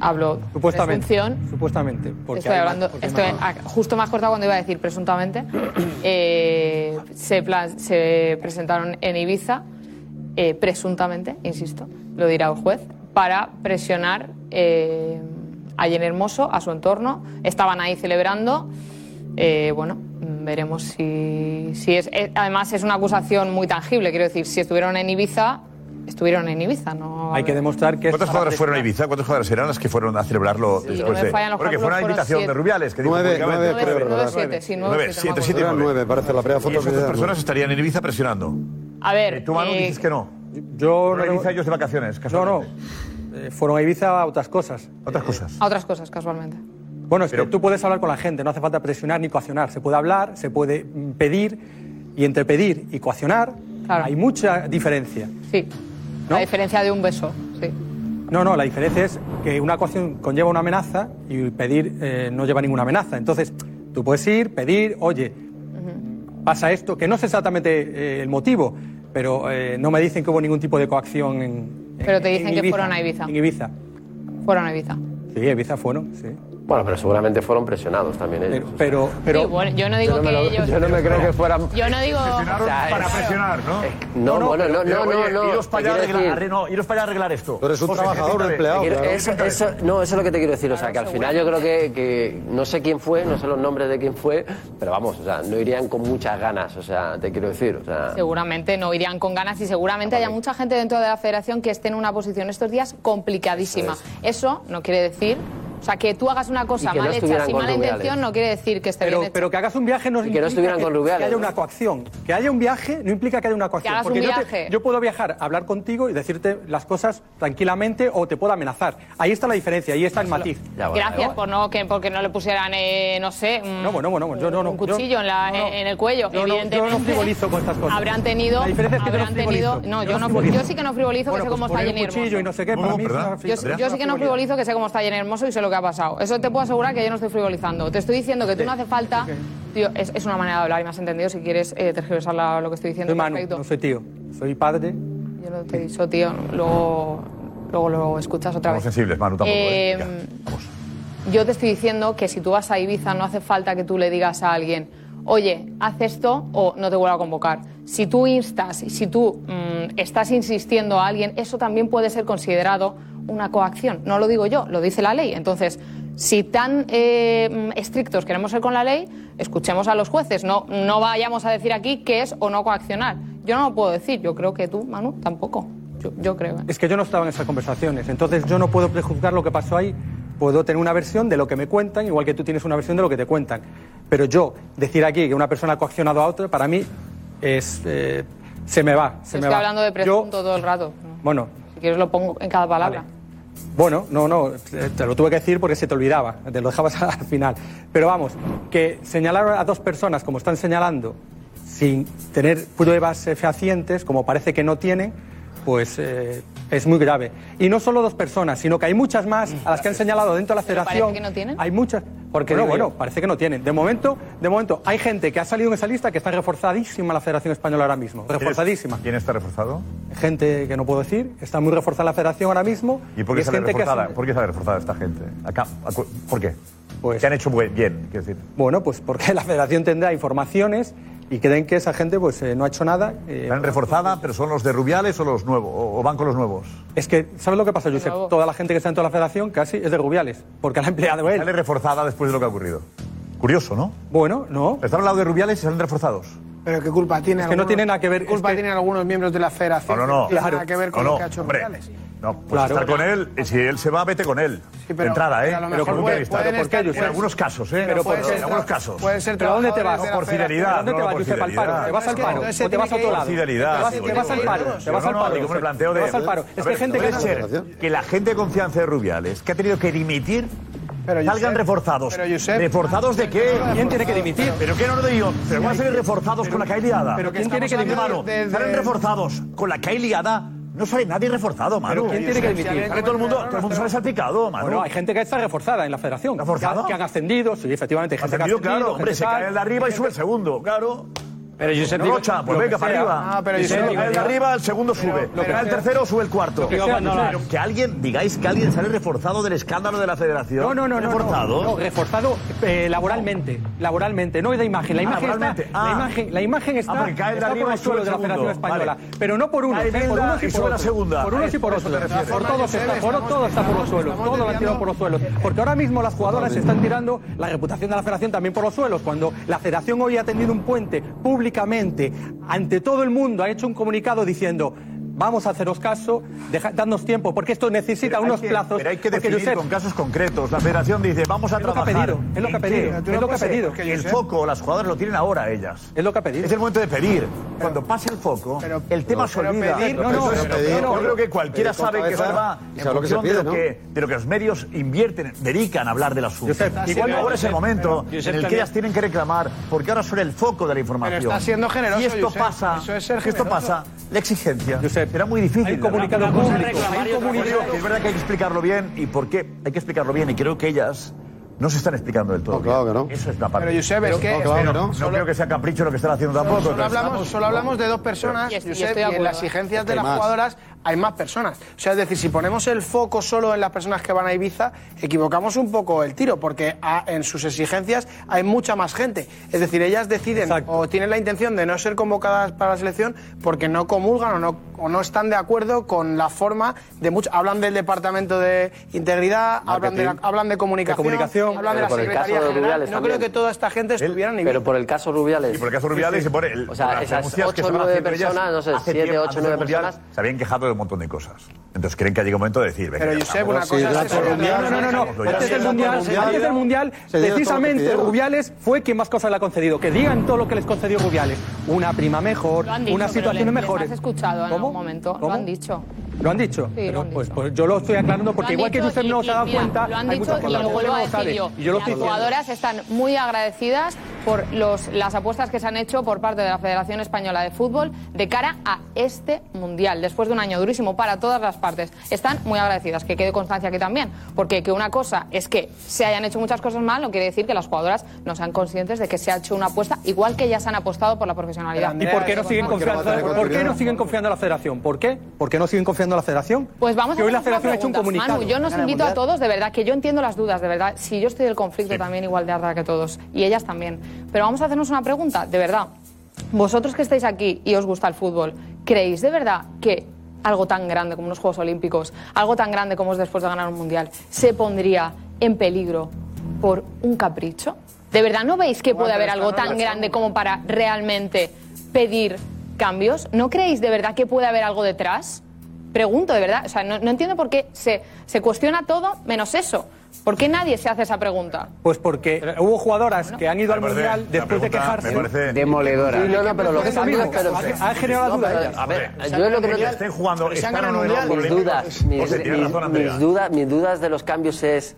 Hablo Supuestamente. presunción. Supuestamente. Porque Estoy más- hablando, porque estoy, más- justo más cortado cuando iba a decir presuntamente. <coughs> Eh, se, se presentaron en Ibiza, eh, presuntamente, insisto, lo dirá el juez, para presionar eh, a Jenny Hermoso, a su entorno. Estaban ahí celebrando. Eh, bueno, veremos si, si es. eh, además, es una acusación muy tangible. Quiero decir, si estuvieron en Ibiza, estuvieron en Ibiza, no. Hay que demostrar que ¿Cuántas jugadoras fueron a. Ibiza? ¿Cuántas jugadoras eran las que fueron a celebrarlo no después de.? Porque fue una invitación siete. de Rubiales, que dijo Nueve, nueve, creo, Nueve, siete, sí, nueve, Nueve, siete, siete, nueve, parece la primera Y foto esas que dos da, personas nueve. estarían en Ibiza presionando. A ver. Tú, Manu, eh, dices que no. Yo no- Ibiza ellos de vacaciones, No, casualmente. no. Eh, fueron a Ibiza a otras cosas. Otras cosas. A otras cosas, casualmente. Bueno, es que tú puedes hablar con la gente, no hace falta presionar ni coaccionar. Se puede hablar, se puede pedir, y entre pedir y coaccionar hay mucha diferencia. Sí. La diferencia de un beso, sí. No, no, la diferencia es que una coacción conlleva una amenaza y pedir eh, no lleva ninguna amenaza. Entonces, tú puedes ir, pedir, oye, pasa esto, que no sé exactamente eh, el motivo, pero eh, no me dicen que hubo ningún tipo de coacción en. Pero te en dicen que Ibiza, fueron a Ibiza. En Ibiza. Fueron a Ibiza. Sí, Ibiza fueron, sí. Bueno, pero seguramente fueron presionados también ellos. Pero, Sí, bueno, yo no digo Yo no me que lo- ellos. yo no me creo que fueran- Yo no digo. para presionar, ¿no? No, bueno, no, pero, no, oye, no, no. Iros para allá a arreglar, decir- no, iros para allá a arreglar esto. Tú eres un trabajador, empleado, Quiero- claro. eso, eso- no, eso es lo que te quiero decir. O sea, que al final yo creo que, que no sé quién fue, no sé los nombres de quién fue, pero vamos, o sea, no irían con muchas ganas. O sea, te quiero decir. O sea, Seguramente no irían con ganas y seguramente haya mucha gente dentro de la federación que esté en una posición estos días complicadísima. Eso no quiere decir. O sea, que tú hagas una cosa que no mal hecha sin mala intención no quiere decir que esté Pero, bien hecho. pero que hagas un viaje no Y que no implica estuvieran que, con Rubiales, que haya una coacción. Que haya un viaje no implica que haya una coacción. hagas un Porque yo, te- viaje. yo puedo viajar, hablar contigo y decirte las cosas tranquilamente o te puedo amenazar. Ahí está la diferencia, ahí está el matiz. Gracias por no que porque no le pusieran, eh, no sé, un, No, bueno, bueno, bueno, yo no, no, un cuchillo yo- en, la, no, no. en el cuello. Yo no- yo no Evidentemente. frivolizo con estas cosas. Habrán tenido. La diferencia es que yo no habrán tenido. frivolizo. No, Yo no frivolizo. yo sí que no frivolizo, Bueno, que sé pues cómo está un Jenny cuchillo Hermoso. y no sé qué, para mí es una Yo, sí que no frivolizo, que sé cómo está Jenny Hermoso y sé lo que ha pasado. Eso te puedo asegurar que yo no estoy frivolizando. Te estoy diciendo que tú no hace falta. Tío, es, es una manera de hablar y me has entendido. Si quieres eh, tergiversar la- lo que estoy diciendo, Soy Manu, perfecto. no soy tío. Soy padre. Yo no te he dicho, tío. Luego, luego lo escuchas otra Somos vez. sensibles, Manu, tampoco. Eh, ¿eh? Ya. Yo te estoy diciendo que si tú vas a Ibiza no hace falta que tú le digas a alguien, oye, haz esto o no te vuelvo a convocar. Si tú instas, si tú mm, estás insistiendo a alguien, eso también puede ser considerado una coacción. No lo digo yo, lo dice la ley. Entonces, si tan eh, estrictos queremos ser con la ley, escuchemos a los jueces. No, no vayamos a decir aquí qué es o no coaccionar. Yo no lo puedo decir. Yo creo que tú, Manu, tampoco. Yo, yo creo. ¿eh? Es que yo no estaba en esas conversaciones. Entonces, yo no puedo prejuzgar lo que pasó ahí. Puedo tener una versión de lo que me cuentan, igual que tú tienes una versión de lo que te cuentan. Pero yo decir aquí que una persona ha coaccionado a otra, para mí es. Eh, se me va. Se Estoy me va. hablando de presunto yo, todo el rato. Bueno. Si quieres, lo pongo en cada palabra. Bueno, no, no, te lo tuve que decir porque se te olvidaba, te lo dejabas <laughs> al final. Pero vamos, que señalar a dos personas como están señalando, sin tener pruebas fehacientes, como parece que no tienen, pues eh, es muy grave. Y no solo dos personas, sino que hay muchas más a las que han señalado dentro de la federación. parece que no tienen. Hay muchas. Porque no, bueno, parece que no tienen. De momento, de momento, hay gente que ha salido en esa lista que está reforzadísima la Federación Española ahora mismo. Reforzadísima. ¿Quién está reforzado? Gente que no puedo decir, está muy reforzada la Federación ahora mismo. ¿Y por qué, y sale, reforzada? Ha- ¿Por qué sale reforzada esta gente? Acá, ¿Por qué? Pues ¿Qué han hecho bien? Quiero decir. Bueno, pues porque la Federación tendrá informaciones y creen que esa gente pues eh, no ha hecho nada. Eh, ¿Están reforzada, pero son los de Rubiales o los nuevos, o, van con los nuevos? Es que, ¿sabes lo que pasa, Josep? Toda la gente que está en toda la federación casi es de Rubiales, porque la ha empleado él. Sale reforzada después de lo que ha ocurrido. Curioso, ¿no? Bueno, no. Están al lado de Rubiales y salen reforzados. Pero qué culpa tiene. Que no tiene nada que ver. Culpa es que... tienen algunos miembros de la federación. No, no, no. Claro. Nada que ver con lo que ha hecho Rubiales. No, pues claro. estar con él, eh, si él se va, vete con él. Sí, pero, de entrada, ¿eh? Pero con puede, puede estar, En pues algunos casos, ¿eh? Pero ser, en algunos casos. Puede ser ¿Pero a dónde te vas? No, por fidelidad. ¿Dónde no, te vas, Josep, al paro? ¿Te vas al paro? ¿O te vas a otro lado? Fidelidad. ¿Te vas al paro? ¿Te vas al paro? me planteo de... ¿Te vas al paro? Es que gente que... Que la gente de confianza de Rubiales, que ha tenido que dimitir pero salgan reforzados. Pero Josep, ¿Reforzados de qué? ¿Quién tiene que dimitir? ¿Pero qué no lo digo? ¿Pero van a salir reforzados pero, con la caída? ¿Pero quién tiene que dimitir? Hermano, salen reforzados con la caída? No sale nadie reforzado, Manu. Quién tiene que dimitir? Todo el mundo, todo el mundo sale salpicado, Manu. Bueno, hay gente que está reforzada en la federación. ¿Reforzada? Que, han ascendido, sí, efectivamente. Hay gente ascendido, que ha ascendido, claro. Hombre, se cae el de arriba y sube el segundo, claro. Pero yo no, ocha, pues venga para arriba. Ah, pero yo el de arriba, el segundo sube. el tercero sube el cuarto. Que alguien, digáis que alguien sale reforzado del escándalo de la federación. No, no, no. Reforzado. No, reforzado eh, laboralmente. Laboralmente, no de imagen. La imagen está. Ah. La imagen ah, está. Está por el suelo de la Federación Española. Pero no por unos, eh, por unos y por otros. Por unos y por otros. Por todos está por los suelos. Todo lo han tirado por los suelos. Porque ahora mismo las jugadoras están tirando la reputación de la Federación también por los suelos. Cuando la Federación hoy ha tenido un puente público públicamente ante todo el mundo ha hecho un comunicado diciendo Vamos a haceros caso, dadnos tiempo, porque esto necesita unos plazos. Pero hay que definir con casos concretos. La federación dice, vamos a trabajar. Es lo que ha pedido, es lo que ha pedido. Que el foco, las jugadoras lo tienen ahora ellas. Es lo que ha pedido. Es el momento de pedir. Cuando pase el foco, el tema se olvida. Pedir, no, no, es, pedir, yo creo que cualquiera sabe que va en función de, lo que, los medios invierten, dedican a hablar del asunto. Igual ahora es el momento en el que ellas tienen que reclamar, porque ahora son el foco de la información. Está siendo generoso, Y esto pasa, esto pasa, la exigencia. Josep, será muy difícil. Hay comunicado público. Hay. Es verdad que hay que explicarlo bien y por qué. Hay que explicarlo bien y creo que ellas no se están explicando del todo. Claro que no. Eso es una parte. Pero Josep, es que. No, claro, no, no creo que sea capricho lo que están haciendo tampoco. Solo, hablamos, de dos personas, y en las exigencias de las jugadoras hay más personas. O sea, es decir, si ponemos el foco solo en las personas que van a Ibiza, equivocamos un poco el tiro, porque a, en sus exigencias hay mucha más gente. Es decir, ellas deciden o tienen la intención de no ser convocadas para la selección porque no comulgan o no, o no están de acuerdo con la forma de muchos. Hablan del Departamento de Integridad, hablan de, comunicación, hablan de la Secretaría General. No creo que toda esta gente estuviera en Ibiza. Pero por el caso Rubiales. Y por el caso Rubiales. Y por el, o sea, esas 8 o 9 personas, no sé, 7, 8 9 personas. Habían quejado de un montón de cosas. Entonces creen que llega un momento de decir... Pero Josep, una cosa... Sí, es no, no, no, no. Antes del Mundial, antes del mundial precisamente Rubiales fue quien más cosas le ha concedido. Que digan todo lo que les concedió Rubiales. Una prima mejor, unas situaciones mejores. Lo has escuchado en algún momento, lo han dicho. ¿Lo han dicho? Pues, pues, yo lo estoy aclarando porque igual que usted no se ha dado cuenta, lo han dicho muchas las jugadoras están muy agradecidas por los, las apuestas que se han hecho por parte de la Federación Española de Fútbol de cara a este Mundial, después de un año durísimo para todas las partes. Están muy agradecidas, que quede constancia aquí también, porque que una cosa es que se hayan hecho muchas cosas mal, no quiere decir que las jugadoras no sean conscientes de que se ha hecho una apuesta, igual que ya se han apostado por la profesionalidad. ¿Y por qué no siguen confiando? No siguen confiando en la Federación? ¿Por qué? ¿Por qué no siguen confiando en la Federación? Pues vamos que a hoy la Federación ha hecho un comunicado. Manu, yo nos invito a todos, de verdad, que yo entiendo las dudas, de verdad. Si yo estoy del conflicto también igual de arda que todos y ellas también. Pero vamos a hacernos una pregunta, de verdad. Vosotros que estáis aquí y os gusta el fútbol, ¿creéis de verdad que algo tan grande como unos Juegos Olímpicos, algo tan grande como es después de ganar un Mundial, se pondría en peligro por un capricho? ¿De verdad no veis que puede haber algo tan grande como para realmente pedir cambios? ¿No creéis de verdad que puede haber algo detrás? Pregunto, de verdad. O sea, no, no entiendo por qué se, se cuestiona todo menos eso. ¿Por qué nadie se hace esa pregunta? Pues porque hubo jugadoras que han ido al parece- Mundial después de quejarse. me parece- Demoledora. Sí, no, no, pero lo que Es ha- ha generado duda pero, ella. A ver, yo lo que no que estén jugando, están o no Mis dudas, mis, mis dudas, mis dudas de los cambios es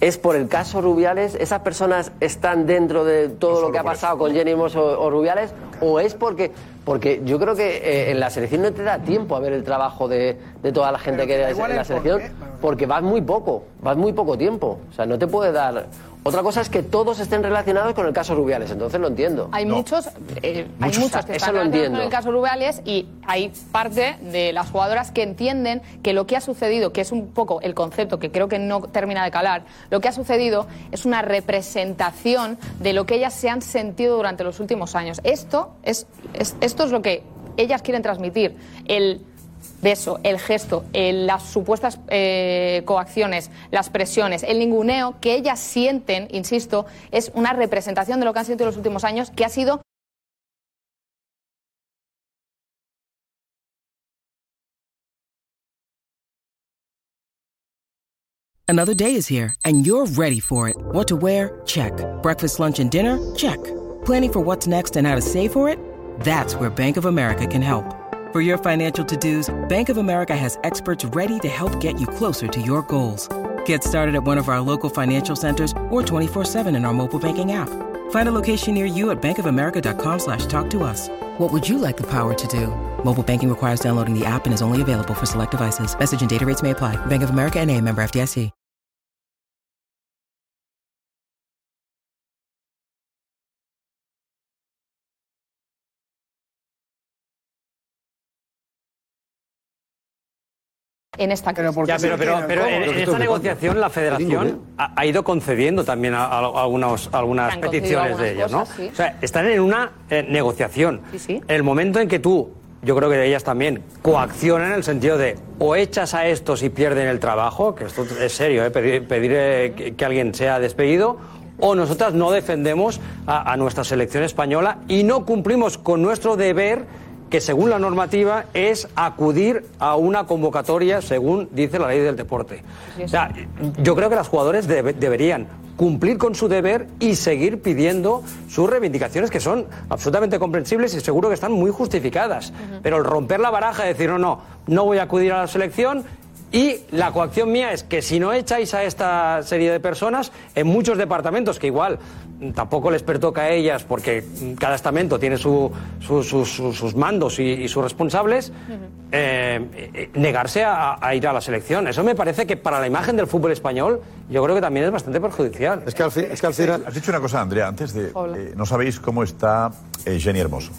es por el caso Rubiales, esas personas están dentro de todo lo que ha pasado con Jenny Hermoso o Rubiales o es porque porque yo creo que eh, en la selección no te da tiempo a ver el trabajo de, de toda la gente Pero que igual en la por selección porque vas muy poco, vas muy poco tiempo, o sea, no te puede dar otra cosa es que todos estén relacionados con el caso Rubiales, entonces lo entiendo. Hay muchos, eh, hay Muchos. que están relacionados con el caso Rubiales y hay parte de las jugadoras que entienden que lo que ha sucedido, que es un poco el concepto que creo que no termina de calar, lo que ha sucedido es una representación de lo que ellas se han sentido durante los últimos años. Esto es, es- esto es lo que ellas quieren transmitir. El beso, el gesto, las supuestas eh, coacciones, las presiones, el ninguneo que ellas sienten, insisto, es una representación de lo que han sentido en los últimos años, que ha sido Another day is here, and you're ready for it. What to wear? Check. Breakfast, lunch, and dinner? Check. Planning for what's next and how to save for it? That's where Bank of America can help. For your financial to dos, Bank of America has experts ready to help get you closer to your goals. Get started at one of our local financial centers or 24-7 in our mobile banking app. Find a location near you at bankofamerica.com slash talk to us. What would you like the power to do? Mobile banking requires downloading the app and is only available for select devices. Message and data rates may apply. Bank of America and a member FDIC. En esta crisis. Ya, pero, pero, pero en, en esta negociación la federación ha, ha ido concediendo también a, a- a algunos, algunas peticiones algunas de ellas, ¿no? sí. O sea, están en una eh, negociación. Sí, sí. El momento en que tú, yo creo que ellas también, coaccionan en el sentido de o echas a estos y pierden el trabajo, que esto es serio, ¿eh? pedir, pedir, eh, que, que alguien sea despedido, o nosotras no defendemos a, a nuestra selección española y no cumplimos con nuestro deber que según la normativa es acudir a una convocatoria según dice la ley del deporte. O sea, yo creo que los jugadores debe- deberían cumplir con su deber y seguir pidiendo sus reivindicaciones que son absolutamente comprensibles y seguro que están muy justificadas. Pero el romper la baraja y decir no, no, no voy a acudir a la selección y la coacción mía es que si no echáis a esta serie de personas, en muchos departamentos, que igual tampoco les pertoca a ellas porque cada estamento tiene su- su- su- su- sus mandos y, y sus responsables, eh, eh, negarse a, a ir a la selección. Eso me parece que para la imagen del fútbol español yo creo que también es bastante perjudicial. Es que al, es que al final... Has dicho una cosa, Andrea, antes de... Eh, no sabéis cómo está eh, Jenny Hermoso.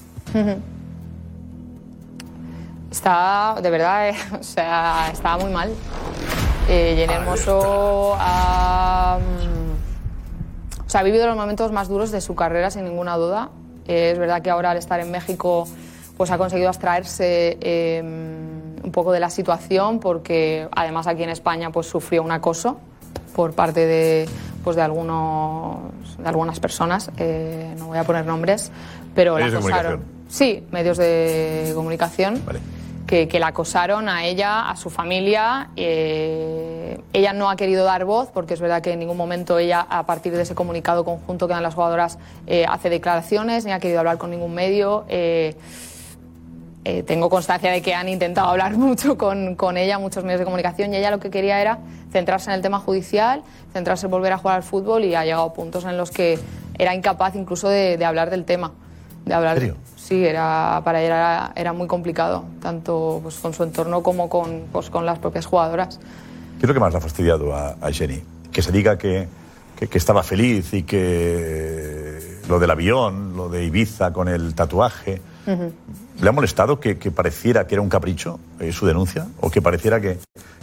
Está, de verdad, eh, <laughs> o sea, está muy mal. Eh, Jenny Hermoso ha, mm, o sea, ha vivido los momentos más duros de su carrera, sin ninguna duda. Eh, es verdad que ahora al estar en México, pues ha conseguido abstraerse eh, un poco de la situación, porque además aquí en España pues sufrió un acoso por parte de, pues, de, algunos, de algunas personas. Eh, no voy a poner nombres, pero la de acosaron. comunicación. Sí, medios de comunicación que, la acosaron a ella, a su familia. eh, ella no ha querido dar voz porque es verdad que en ningún momento ella, a partir de ese comunicado conjunto que dan las jugadoras, eh, hace declaraciones ni ha querido hablar con ningún medio. eh, eh, tengo constancia de que han intentado hablar <laughs> mucho con, con ella, muchos medios de comunicación, y ella lo que quería era centrarse en el tema judicial, centrarse en volver a jugar al fútbol y ha llegado a puntos en los que era incapaz incluso de, hablar del tema. De hablar, Sí, era, para ella era, era muy complicado, tanto pues, con su entorno como con, pues, con las propias jugadoras. ¿Qué es lo que más le ha fastidiado a, a Jenny? Que se diga que, que- que estaba feliz y que lo del avión, lo de Ibiza con el tatuaje. ¿Le ha molestado que, que pareciera que era un capricho eh, su denuncia? ¿O que pareciera que,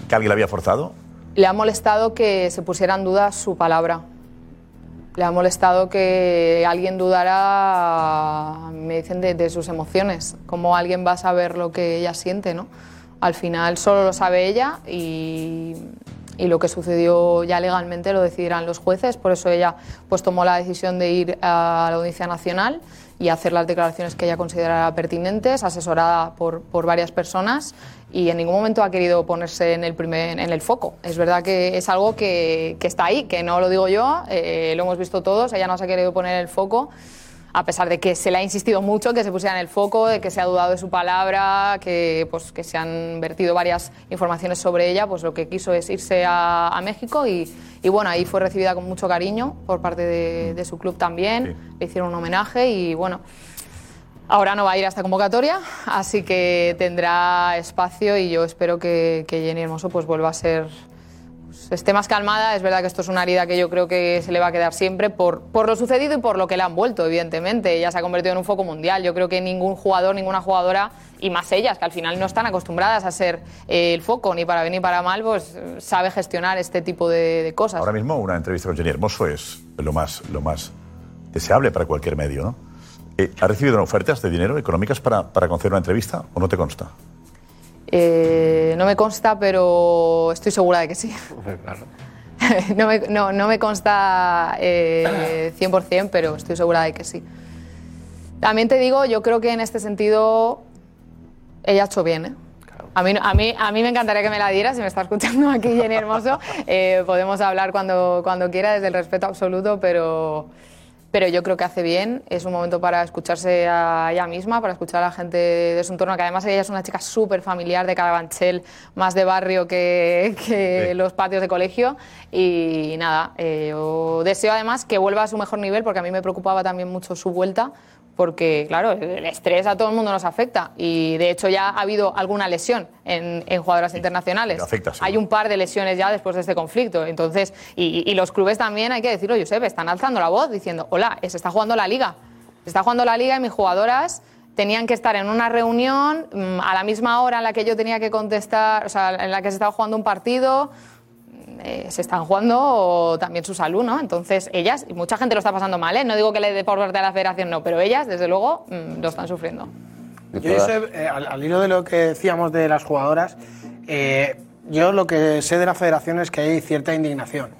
que alguien la había forzado? Le ha molestado que se pusiera en duda su palabra. Le ha molestado que alguien dudara, me dicen, de, sus emociones. ¿Cómo alguien va a saber lo que ella siente, no? Al final solo lo sabe ella y y lo que sucedió ya legalmente lo decidirán los jueces. Por eso ella pues tomó la decisión de ir a la Audiencia Nacional y hacer las declaraciones que ella considerara pertinentes, asesorada por, por varias personas y en ningún momento ha querido ponerse en el, primer, en el foco. Es verdad que es algo que, que está ahí, que no lo digo yo, eh, lo hemos visto todos, ella no se ha querido poner en el foco a pesar de que se le ha insistido mucho que se pusiera en el foco, de que se ha dudado de su palabra, que, pues, que se han vertido varias informaciones sobre ella, pues lo que quiso es irse a, a México y, y bueno, ahí fue recibida con mucho cariño por parte de, de su club también, le hicieron un homenaje y bueno, ahora no va a ir a esta convocatoria, así que tendrá espacio y yo espero que, Jenny Hermoso pues vuelva a ser pues, esté más calmada. Es verdad que esto es una herida que yo creo que se le va a quedar siempre por, por lo sucedido y por lo que le han vuelto, evidentemente. Ella se ha convertido en un foco mundial. Yo creo que ningún jugador, ninguna jugadora, y más ellas, que al final no están acostumbradas a ser eh, el foco, ni para bien ni para mal, pues sabe gestionar este tipo de, de cosas. Ahora mismo una entrevista con Jenny Hermoso es lo más, lo más deseable para cualquier medio, ¿no? Eh, ¿Ha recibido ofertas de dinero económicas para, para conceder una entrevista o no te consta? Eh, no me consta, pero estoy segura de que sí. <laughs> no, me, no, no me consta eh, 100%, pero estoy segura de que sí. También te digo, yo creo que en este sentido ella ha hecho bien. ¿eh? A, mí, a, mí, a mí me encantaría que me la diera, si me está escuchando aquí Jenny Hermoso. eh, podemos hablar cuando, cuando quiera, desde el respeto absoluto, pero, pero yo creo que hace bien. Es un momento para escucharse a ella misma, para escuchar a la gente de su entorno, que además ella es una chica súper familiar de Carabanchel, más de barrio que, que los patios de colegio. Y nada, eh, yo deseo además que vuelva a su mejor nivel, porque a mí me preocupaba también mucho su vuelta. Porque, claro, el estrés a todo el mundo nos afecta. Y de hecho, ya ha habido alguna lesión en, en jugadoras internacionales. afecta, sí. Hay un par de lesiones ya después de este conflicto. Entonces, y, y los clubes también, hay que decirlo, Josep, están alzando la voz diciendo: Hola, se está jugando la liga. Se está jugando la liga y mis jugadoras tenían que estar en una reunión mm, a la misma hora en la que yo tenía que contestar, o sea, en la que se estaba jugando un partido. Eh, se están jugando también su salud, ¿no? Entonces, ellas, y mucha gente lo está pasando mal, ¿eh? No digo que le dé por parte a la federación, no, pero ellas, desde luego, mm, lo están sufriendo. Yo, Josep, eh, al, al hilo de lo que decíamos de las jugadoras, eh, yo lo que sé de la federación es que hay cierta indignación.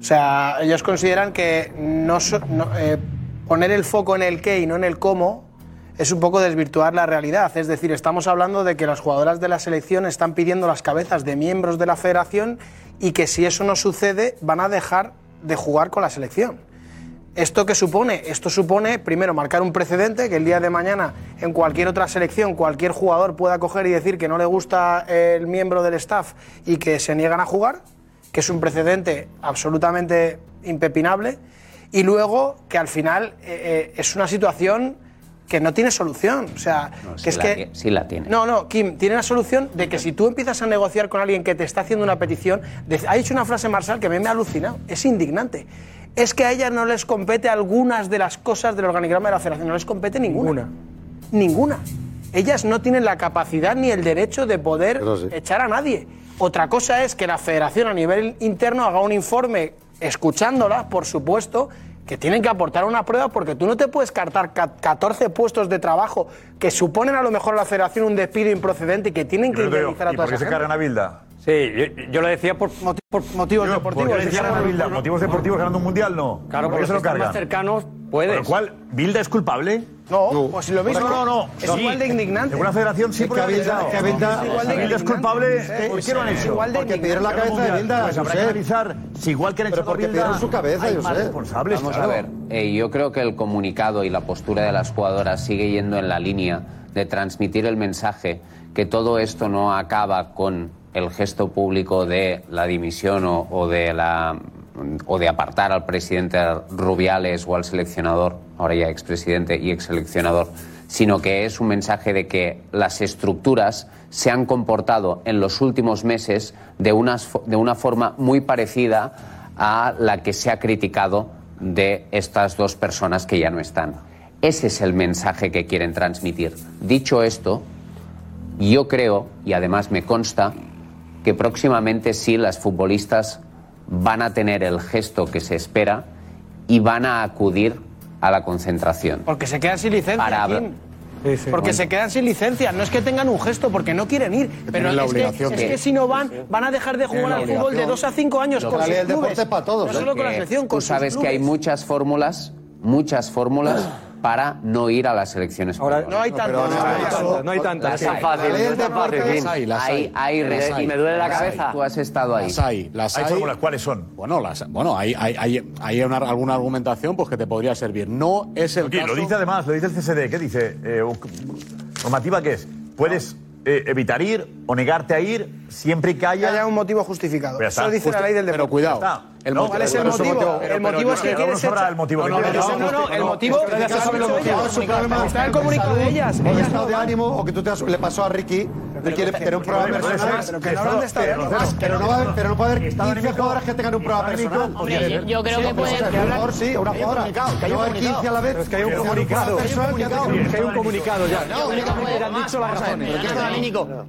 O sea, ellos consideran que no, no, eh, poner el foco en el qué y no en el cómo es un poco desvirtuar la realidad. Es decir, estamos hablando de que las jugadoras de la selección están pidiendo las cabezas de miembros de la federación y que si eso no sucede van a dejar de jugar con la selección. ¿Esto qué supone? Esto supone, primero, marcar un precedente, que el día de mañana en cualquier otra selección cualquier jugador pueda coger y decir que no le gusta el miembro del staff y que se niegan a jugar, que es un precedente absolutamente impepinable, y luego que al final eh, eh, es una situación que no tiene solución. O sea, que sí es la que... sí la tiene. No, no, Kim, tiene la solución de que si tú empiezas a negociar con alguien que te está haciendo una petición, de- ha dicho una frase Marsal que a mí me ha alucinado, es indignante. Es que a ellas no les compete algunas de las cosas del organigrama de la federación, no les compete ninguna. Ninguna. Ellas no tienen la capacidad ni el derecho de poder echar a nadie. Otra cosa es que la federación a nivel interno haga un informe, escuchándola, por supuesto, que tienen que aportar una prueba porque tú no te puedes cartar ca- 14 puestos de trabajo que suponen a lo mejor a la federación un despido improcedente y que tienen que indemnizar a ¿Y toda por qué esa se gente. cargan a Bilda? Sí, yo, yo lo decía por, motivos ¿Por qué le cargan a Bilda? ¿Motivos deportivos ganando un mundial? No. Claro, ¿Por porque qué se lo cargan? más cercanos, Con puedes. lo cual, ¿Bilda es culpable? No, pues lo mismo. No, no, no. Es Sí. igual de indignante. En una federación sí Es que Bilda- que de Bilda es indignante. culpable, ¿por qué lo han es hecho? igual de Porque pidieron la cabeza de Bilda, Pues habrá que analizar si igual que han porque pidieron su cabeza, más Josep. responsables. Vamos claro. a ver, eh, yo creo que el comunicado y la postura de las jugadoras sigue yendo en la línea de transmitir el mensaje que todo esto no acaba con el gesto público de la dimisión o, o de la o de apartar al presidente Rubiales o al seleccionador, ahora ya expresidente y exseleccionador, sino que es un mensaje de que las estructuras se han comportado en los últimos meses de, unas fo- de una forma muy parecida a la que se ha criticado de estas dos personas que ya no están. Ese es el mensaje que quieren transmitir. Dicho esto, yo creo, y además me consta, que próximamente sí las futbolistas van a tener el gesto que se espera y van a acudir a la concentración. Porque se quedan sin licencia. Para hablar- Kim. Porque se quedan sin licencia. No es que tengan un gesto, porque no quieren ir. Pero la es, que, es que si no van, van a dejar de jugar al fútbol de. 2 a 5 años con sus clubes. deporte es para todos, No ¿eh? solo con la selección, con Tú sabes sus que hay muchas fórmulas, muchas fórmulas para no ir a la selección española. No hay tantas. no hay tantas, no hay tantas. Las hay. Las hay, es- hay, las hay, Las. Y me duele la Las cabeza. hay. Tú has estado ahí. Las hay, las Hay hay. fórmulas, ¿cuáles son? Bueno, las, bueno hay, hay, hay, hay una- alguna argumentación pues, que te podría servir. No es el caso... lo dice además, lo dice el CSD. ¿Qué dice? Eh, ¿Normativa qué es? Puedes eh, evitar ir o negarte a ir siempre que haya... haya un motivo justificado. Eso dice la ley del deporte. Pero cuidado. El ¿No? motivo- ¿Cuál es el ese motivo? pero- El motivo es que no quieres echar- el motivo. No, que no, no, no, no, el motivo. Está el comunicado de ellas. Ellas estado de ánimo, o que tú te le pasó a Ricky, que quiere tener un pero- personal. pero- que no hablan de estado de ánimo. Pero no puede haber 15 jugadoras que tengan un problema personal. Yo- creo que puede- A lo mejor sí, una jugadora. Que no haber 15 a la vez. Es que hay un comunicado. que hay un comunicado ya. No, han dicho las razones.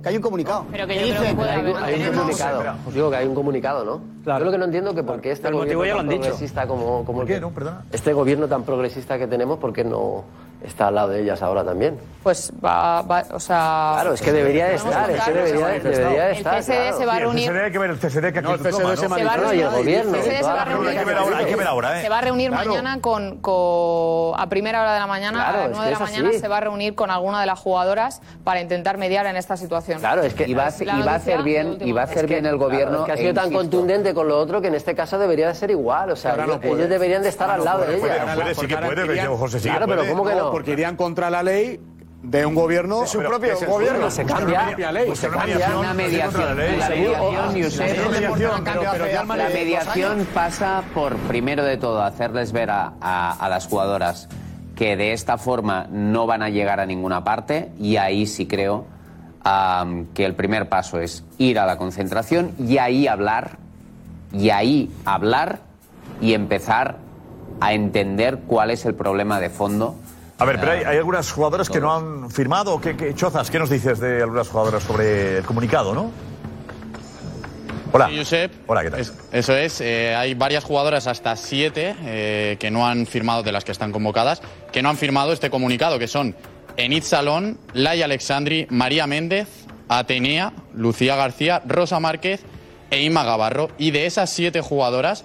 Que hay un comunicado. Pero que ¿Qué yo creo dice? que puede Hay, haber. un- hay un comunicado. Os digo que hay un comunicado, ¿no? Claro. Yo lo que no entiendo que por qué este El gobierno tan dicho. progresista como, como el qué? que- No, perdona. este gobierno tan progresista que tenemos, ¿por qué no está al lado de ellas ahora también? Pues va, va- o sea... Claro, es que debería de estar, es que debería, de- debería de El estar. CSD claro. se va a Sí, el reunir... CSD hay que ver el CSD que No, el CSD toma, se ¿no? Se va a No, y el reunir- gobierno, el CSD se va a reunir- Hay que ver ahora, hay que ver ahora, ¿eh? Se va a reunir mañana con, con- a primera hora de la mañana, Claro, a las es 9 de la mañana, así. se va a reunir con alguna de las jugadoras para intentar mediar en esta situación. Claro, es que Y va, a- La y va a noticia hacer bien, y va a hacer bien el gobierno. Claro, es que ha e sido tan insisto, contundente con lo otro que en este caso debería de ser igual. O sea, ellos, deberían de estar al lado de Puede, ella. no puede, sí que puede, José Claro, pero. ¿cómo que no? Porque irían contra la ley de un gobierno... su propio es gobierno. suyo. Se cambia, pues se cambia. Una mediación, la mediación, La pasa por, primero de todo, hacerles ver a, a- a las jugadoras que de esta forma no van a llegar a ninguna parte y ahí sí creo que el primer paso es ir a la concentración y ahí hablar, y ahí hablar y empezar a entender cuál es el problema de fondo. A ver, pero hay, hay algunas jugadoras que no han firmado. ¿Qué, qué, Chozas, ¿qué nos dices de algunas jugadoras sobre el comunicado, no? Hola. Sí, Josep. Hola, ¿qué tal? Es- eso es, eh, hay varias jugadoras, hasta siete, eh, que no han firmado, de las que están convocadas, que no han firmado este comunicado, que son Enid Salón, Laia Alexandri, María Méndez, Atenea, Lucía García, Rosa Márquez e Inma Gavarro. Y de esas siete jugadoras,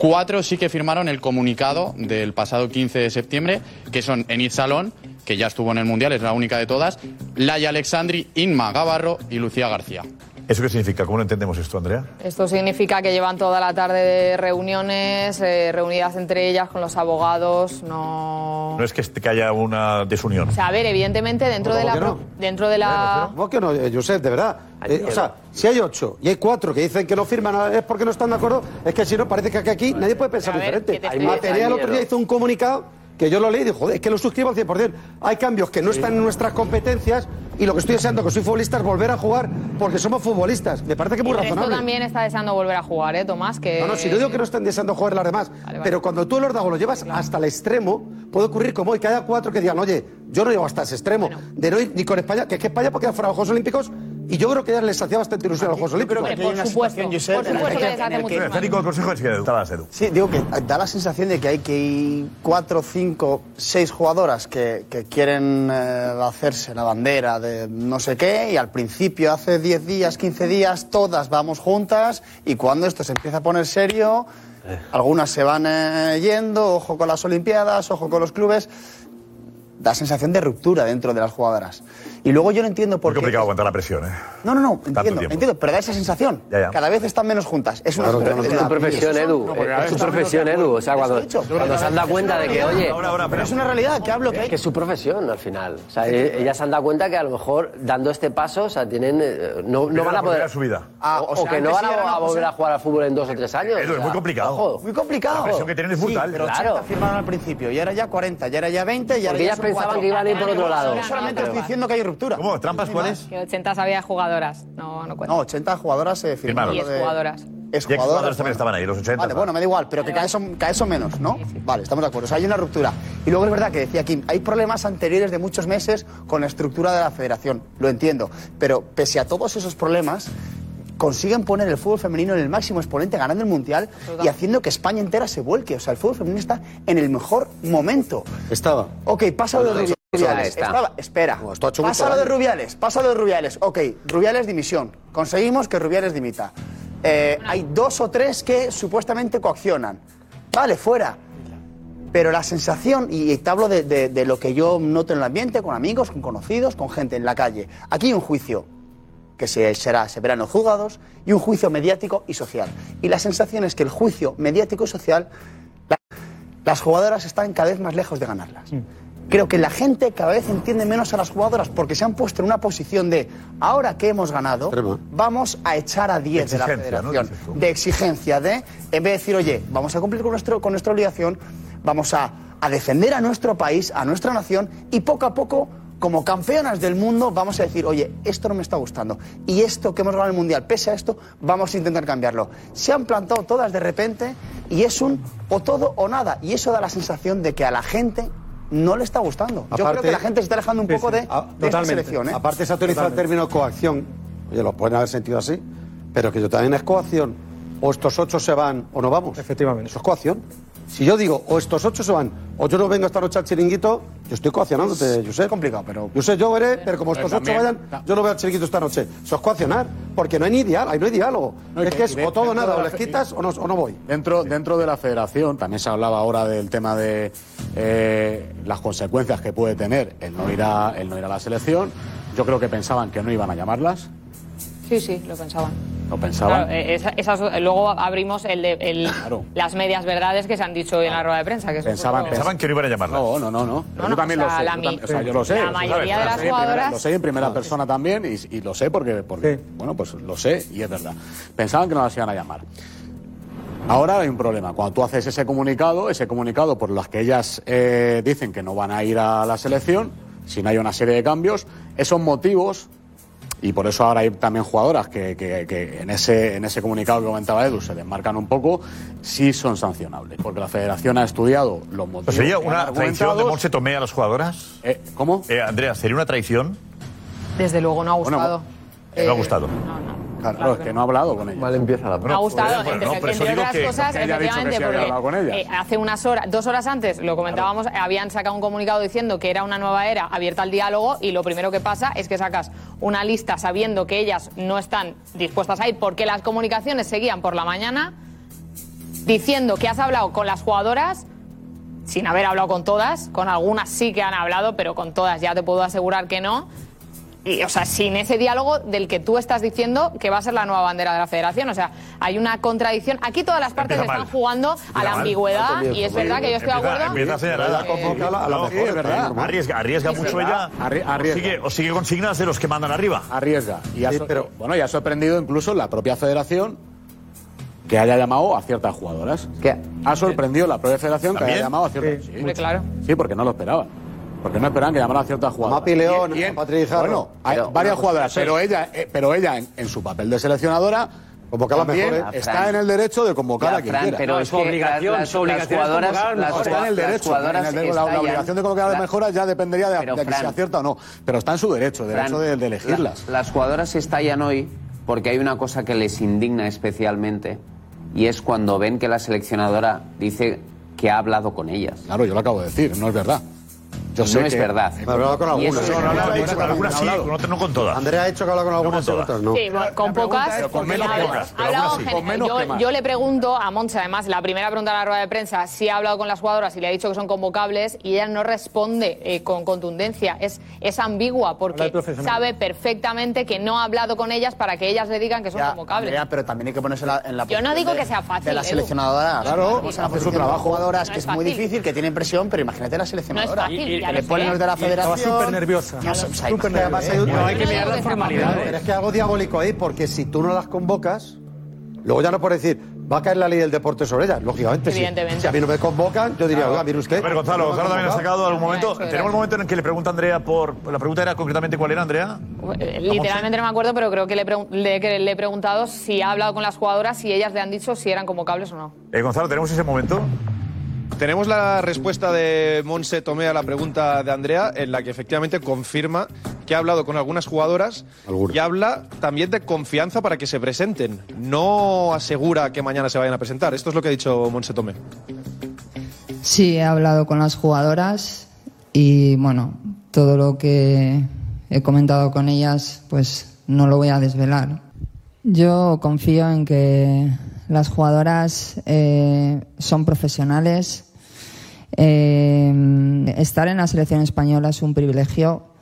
cuatro sí que firmaron el comunicado del pasado 15 de septiembre, que son Enid Salón, que ya estuvo en el Mundial, es la única de todas, Laia Alexandri, Inma Gavarro y Lucía García. ¿Eso qué significa? ¿Cómo lo entendemos esto, Andrea? Esto significa que llevan toda la tarde de reuniones, eh, reunidas entre ellas con los abogados, no... No es que, este- que haya una desunión. O sea, a ver, evidentemente dentro de ¿Cómo la... no? Dentro de la... ¿Cómo que no, eh, Josep, de verdad? Eh, o sea, si hay ocho y hay cuatro que dicen que no firman es porque no están de acuerdo, es que si no, parece que aquí, nadie puede pensar ver, diferente. Hay Material el otro día hizo un comunicado que yo lo leí y dijo, joder, es que lo suscribo al 100%. Hay cambios que no están en nuestras competencias y lo que estoy deseando que soy futbolista es volver a jugar porque somos futbolistas. Me parece que es muy razonable. también está deseando volver a jugar, ¿eh, Tomás? Que... No, no, si no digo que no estén deseando jugar las demás, vale. pero cuando tú el órdago lo llevas hasta el extremo, puede ocurrir como hoy, que haya cuatro que digan, oye, yo no llego hasta ese extremo, de no ir ni con España, que es que España porque fuera de los Juegos Olímpicos, y yo creo que ya les hacía bastante ilusión a los Juegos Olímpicos. creo que aquí hay una Josep, por supuesto les hace el Técnico del Consejo es que Edu. Sí, digo que da la sensación de que hay que cuatro, cinco, seis jugadoras que, que quieren eh, hacerse la bandera de no sé qué y al principio, hace 10 días, 15 días, todas vamos juntas y cuando esto se empieza a poner serio, algunas se van eh, yendo, ojo con las Olimpiadas, ojo con los clubes, da sensación de ruptura dentro de las jugadoras. Y luego yo no entiendo por Muy qué... complicado aguantar la presión, ¿eh? No, no, no, entiendo, entiendo, pero da esa sensación. Ya, ya. Cada vez están menos juntas. Es una Claro, es tu profesión, Edu. No, porque Es están profesión, Edu. O sea, cuando, cuando se han dado cuenta de que, oye, Ahora, ahora, Pero es una realidad que hablo que hay. que es su profesión al final. O sea, e- ellas se han dado cuenta que a lo mejor dando este paso, o sea, tienen. eh, No, no van a poder. su vida. Ah, o, o sea, o que no van a, era una volver a jugar al fútbol en dos o tres años. Edu, o es muy complicado. ojo. Muy complicado. La presión que tienen es Sí, brutal. pero Claro. 80 firmaron al principio y ahora ya 40, y ahora ya 20 y ahora Porque ya ellas son pensaban que iban a ir por otro lado. Solamente estoy diciendo que hay ruptura. ¿Cómo? ¿Trampas cuáles? Que 80 sabía jugadoras, no, no cuenta. No, 80 jugadoras se firmaron. Firmaron. Y lo de- jugadoras. Es Y exjugadores jugadoras. también estaban ahí, los 80. Vale, bueno, me da igual, pero que cada vez son, cada vez son menos, ¿no? Vale, estamos de acuerdo. O sea, hay una ruptura. Y luego es verdad que decía Kim, hay problemas anteriores de muchos meses con la estructura de la federación. Lo entiendo. Pero pese a todos esos problemas, consiguen poner el fútbol femenino en el máximo exponente, ganando el mundial y haciendo que España entera se vuelque. O sea, el fútbol femenino está en el mejor momento. Estaba. Ok, pasa lo de Rubiales, estaba- espera, esto ha hecho pasa lo de. Rubiales, pasa lo de Rubiales. Ok, Rubiales dimisión. Conseguimos que Rubiales dimita. Eh, hay dos o tres que supuestamente coaccionan. Vale, fuera. Pero la sensación, y te hablo de, de- de lo que yo noto en el ambiente, con amigos, con conocidos, con gente en la calle. Aquí hay un juicio que se, será, se verá en los juzgados y un juicio mediático y social. Y la sensación es que el juicio mediático y social, la- las jugadoras están cada vez más lejos de ganarlas. Creo que la gente cada vez entiende menos a las jugadoras porque se han puesto en una posición de, ahora que hemos ganado, vamos a echar a 10 de la federación. De exigencia, de, en vez de decir, oye, vamos a cumplir con, nuestro, con nuestra obligación, vamos a, a defender a nuestro país, a nuestra nación y poco a poco, como campeonas del mundo, vamos a decir, oye, esto no me está gustando. Y esto que hemos ganado en el Mundial, pese a esto, vamos a intentar cambiarlo. Se han plantado todas de repente y es un o todo o nada. Y eso da la sensación de que a la gente no le está gustando. Yo creo que la gente se está alejando un poco sí. de, Ah, de esta selección. ¿eh? Aparte se ha utilizado el término coacción. Oye, lo pueden haber sentido así, pero que yo también es coacción. O estos ocho se van o no vamos. Efectivamente. Eso es coacción. Si yo digo, o estos ocho se van, o yo no vengo esta noche al chiringuito, yo estoy coaccionándote, José. Es complicado, pero. José, yo veré, pero como estos Pero ocho vayan, yo no voy al chiringuito esta noche. Eso es coaccionar, porque no hay ni diálogo. No hay diálogo. No, es que- que es o todo o nada, o les quitas o no, o no voy. Dentro, dentro de la federación también se hablaba ahora del tema de eh, las consecuencias que puede tener el no, ir a, el no ir a la selección. Yo creo que pensaban que no iban a llamarlas, Sí, sí, lo pensaban. Lo pensaban. Claro, eh, esa- esas- luego abrimos el de, el- las medias verdades que se han dicho hoy en la rueda de prensa. Que Pensaban, Pensaban que no iban a llamarlas. No, no, no, no. Pero no, yo también o lo sé. la yo mi- tam- o sea, yo lo sé. la mayoría de las sé en primera- jugadoras- Lo sé en primera persona también y, y lo sé porque, porque bueno, pues lo sé y es verdad. Pensaban que no las iban a llamar. Ahora hay un problema. Cuando tú haces ese comunicado, ese comunicado por los que ellas eh, dicen que no van a ir a la selección, si no hay una serie de cambios, esos motivos, y por eso ahora hay también jugadoras que, que- que en, ese, en ese comunicado que comentaba Edu se desmarcan un poco, sí son sancionables. Porque la federación ha estudiado los motivos. Pues ¿Sería que han una traición de. Monse Tomé a las jugadoras? Eh, ¿Cómo? Andrea, ¿sería una traición? Desde luego no ha gustado. ¿No ha gustado? Claro, es que no ha hablado con ella. Mal empieza la Me ha gustado, entre, no, entre otras que- cosas, que que efectivamente, porque con eh, hace unas horas, dos horas antes, lo comentábamos, habían sacado un comunicado diciendo que era una nueva era abierta al diálogo y lo primero que pasa es que sacas una lista sabiendo que ellas no están dispuestas a ir porque las comunicaciones seguían por la mañana diciendo que has hablado con las jugadoras sin haber hablado con todas, con algunas sí que han hablado, pero con todas ya te puedo asegurar que no. Y, o sea, sin ese diálogo del que tú estás diciendo que va a ser la nueva bandera de la federación. O sea, hay una contradicción. Aquí todas las partes Empieza están mal. jugando a la mal. ambigüedad Mal y es verdad que yo estoy de Empieza- acuerdo. Empieza a señalar. que- No, Sí, es verdad. Arriesga, arriesga Es mucho verdad. ella. Arri- O sigue, o sigue consignas de los que mandan arriba. Arriesga. Y ha Sí, so- pero- bueno, y ha sorprendido incluso la propia federación que haya llamado a ciertas jugadoras. Ha sorprendido la propia federación que haya llamado a ciertas. Sí. Sí, claro. Sí, porque no lo esperaban. Porque no esperaban que llamaran a ciertas jugadoras. Mapi León, Jarro. Bueno, hay Pero varias jugadoras, pero ella, eh, pero ella en, en su papel de seleccionadora. Convocar las también mejores. está en el derecho de convocar Ya, a quien Fran, quiera. pero es que las- las- las jugadoras- las está en el derecho. en el derecho, la, obligación de convocar a las La- mejoras ya dependería de, Pero, de que Fran, se acierta o no. Pero está en su derecho, derecho Fran, de, de elegirlas. la- las jugadoras estallan hoy porque hay una cosa que les indigna especialmente y es cuando ven que la seleccionadora dice que ha hablado con ellas. Claro, yo lo acabo de decir, no es verdad. Yo no sé es que- verdad. He hablado con algunas. es- No, no, no, Ha no, dicho no, con no, algunas no, sí, no, no. con otras no con todas. Andrea ha dicho que habla con algunas todas. no. Sí, bueno, con pocas. Pero con menos ha- que ha hablado Con yo, que más. yo le pregunto a Monse, además, la primera pregunta de la rueda de prensa, si ha hablado con las jugadoras y le ha dicho que son convocables y ella no responde eh, con contundencia. Es, es ambigua porque sabe perfectamente que no ha hablado con ellas para que ellas le digan que son Ya, convocables. Andrea, pero también hay que ponerse la- en la Yo no digo de- que sea fácil, De la Edu. seleccionadora. Claro, hace su posición de trabajo. jugadoras No que es es muy difícil, que tienen presión, pero imagínate la seleccionadora. Que le ponen los de la Y estaba federación. súper nerviosa. No, además hay, No, hay que mirar las formalidades. Pero es que algo diabólico ahí, porque si tú no las convocas, luego ya no puedes decir, va a caer la ley del deporte sobre ellas, lógicamente. sí. Evidentemente. Si a mí no me convocan, yo diría, oiga, mire usted. A ver, Gonzalo, Gonzalo también ha sacado algún momento. Tenemos el momento en el que le pregunta a Andrea por. La pregunta era concretamente cuál era, Andrea. Eh, Literalmente no me acuerdo, pero creo que le, pregun- le- que le he preguntado si ha hablado con las jugadoras y ellas le han dicho si eran convocables o no. Eh, Gonzalo, ¿tenemos ese momento? Tenemos la respuesta de Monse Tomé a la pregunta de Andrea, en la que efectivamente confirma que ha hablado con algunas jugadoras y habla también de confianza para que se presenten. No asegura que mañana se vayan a presentar. Esto es lo que ha dicho Monse Tomé. Sí, he hablado con las jugadoras y bueno, todo lo que he comentado con ellas, pues no lo voy a desvelar. Yo confío en que las jugadoras eh, son profesionales. Eh, estar en la selección española es un privilegio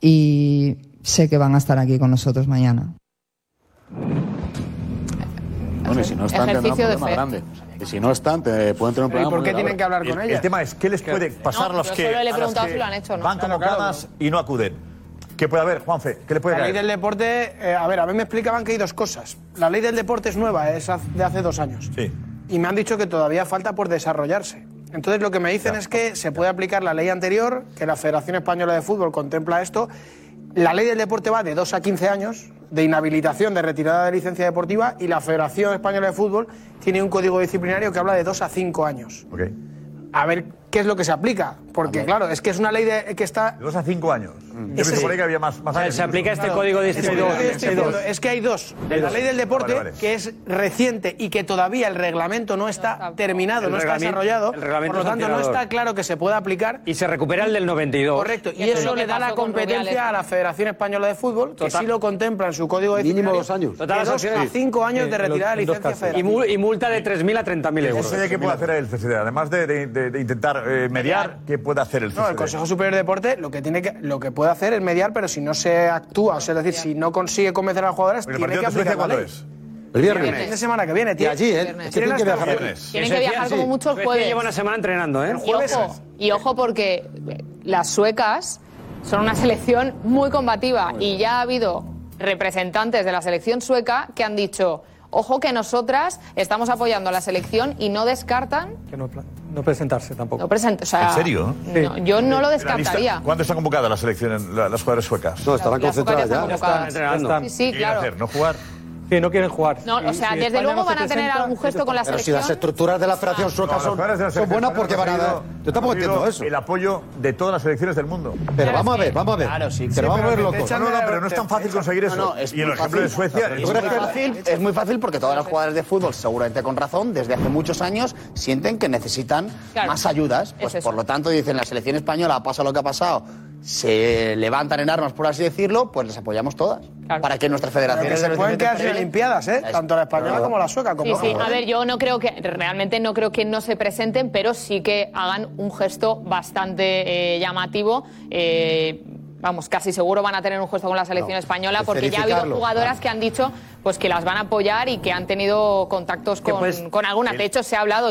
y sé que van a estar aquí con nosotros mañana. Bueno, y si no están, tendrán un Ejercicio de problema fe. grande. Y si no están, te pueden tener un Pero ¿y problema. por qué muy tienen grave. que hablar con El, ellas? el tema es, ¿qué les puede pasar a No, los yo que, solo le he a las que si lo han hecho no. van Claro, convocadas y no acuden? ¿Qué puede haber, Juanfe? ¿Qué le puede La ley del deporte, eh, a ver, a mí me explicaban que hay dos cosas. La ley del deporte es nueva, es de hace dos años. Sí. Y me han dicho que todavía falta por desarrollarse. Entonces lo que me dicen es que se puede aplicar la ley anterior, que la Federación Española de Fútbol contempla esto. La ley del deporte va de 2 a 15 años de inhabilitación de retirada de licencia deportiva y la Federación Española de Fútbol tiene un código disciplinario que habla de 2 a 5 años. Ok. A ver qué es lo que se aplica, porque claro, es que es una ley de, que está... De dos a cinco años. Yo Ese me sí. suponía que había más, años. se aplica este código Es que, disciplinario. hay dos, estoy diciendo, es que hay dos. Hay La dos. ley del deporte, Vale, vale. que es reciente y que todavía el reglamento no está terminado, El no está desarrollado, el reglamento por lo tanto no está claro que se pueda aplicar. Y se recupera el del 92. Correcto, y Y eso eso le da la competencia a la Federación Española de Fútbol, que Total. sí lo contempla en su código Mínimo disciplinario. dos años. de Total, dos a cinco años de retirada de licencia federal. Y, mul- y multa de 3.000 a 30.000 euros. ¿Ese de qué puede hacer el CCD? Además de, de- de- de intentar eh, mediar, ¿qué puede hacer el? No, el Consejo Superior de Deporte lo que tiene que lo que puede hacer es mediar, pero si no se actúa, o sea, es decir, si no consigue convencer a Porque el tiene que aplicar la ¿cuándo ley. es? El El fin viernes. de semana que viene. Y tiene- allí, ¿eh? tienen Tienen que viajar el jueves. Tienen que viajar como mucho el jueves. lleva una semana entrenando, ¿eh? Y ojo, y ojo porque las suecas son una selección muy combativa y ya ha habido representantes de la selección sueca que han dicho, ojo que nosotras estamos apoyando a la selección y no descartan, Que no, presentarse tampoco. no present- o sea, ¿En serio? no, yo no lo descartaría. ¿Cuándo está convocada la selección, en la- las jugadoras suecas? No, estarán Las ya concentradas están ya. convocadas. entrenando. Sí, están. sí, ¿Qué claro. hacer? ¿No jugar? Sí, no quieren jugar. No, o sea, si desde España luego van a tener algún gesto con la Pero si selección. las estructuras de la Federación Sueca son, selección buenas porque van a dar. Yo tampoco entiendo eso. El apoyo de todas las selecciones del mundo. Pero vamos a ver, vamos a ver. Claro, sí. Pero vamos a ver te No, no, pero no es tan fácil conseguir eso. No, no, es y el muy ejemplo de fácil. Suecia Es es muy fácil, es muy fácil porque todas las jugadoras de fútbol, seguramente con razón, desde hace muchos años sienten que necesitan Claro. más ayudas. Es Pues por lo tanto dicen la selección española pasa lo que ha pasado, se levantan en armas por así decirlo, pues les apoyamos todas. Claro. Para que nuestras federaciones que se pueden quedar sin prevén- Olimpiadas, ¿eh? Tanto la española como la sueca. Como Sí, sí. A ver, yo no creo que, realmente no creo que no se presenten, pero sí que hagan un gesto bastante eh, llamativo. eh, vamos, casi seguro van a tener un gesto con la selección española porque ya ha habido jugadoras que han dicho pues que las van a apoyar y que han tenido contactos con, pues, con algunas. De hecho, se ha hablado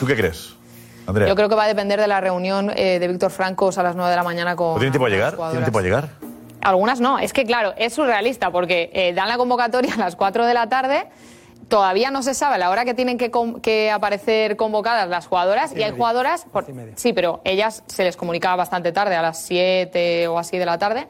¿Tú qué crees, Andrea? Yo creo que va a depender de la reunión eh, de Víctor Francos a las 9 de la mañana con. ¿No tiene tiempo a llegar? ¿Tiene tiempo a llegar? Algunas no, es que claro, es surrealista porque eh, dan la convocatoria <laughs> a las 4 de la tarde, todavía no se sabe a la hora que tienen que, com- que aparecer convocadas las jugadoras y hay jugadoras, por- sí, pero ellas se les comunicaba bastante tarde, a las 7 o así de la tarde.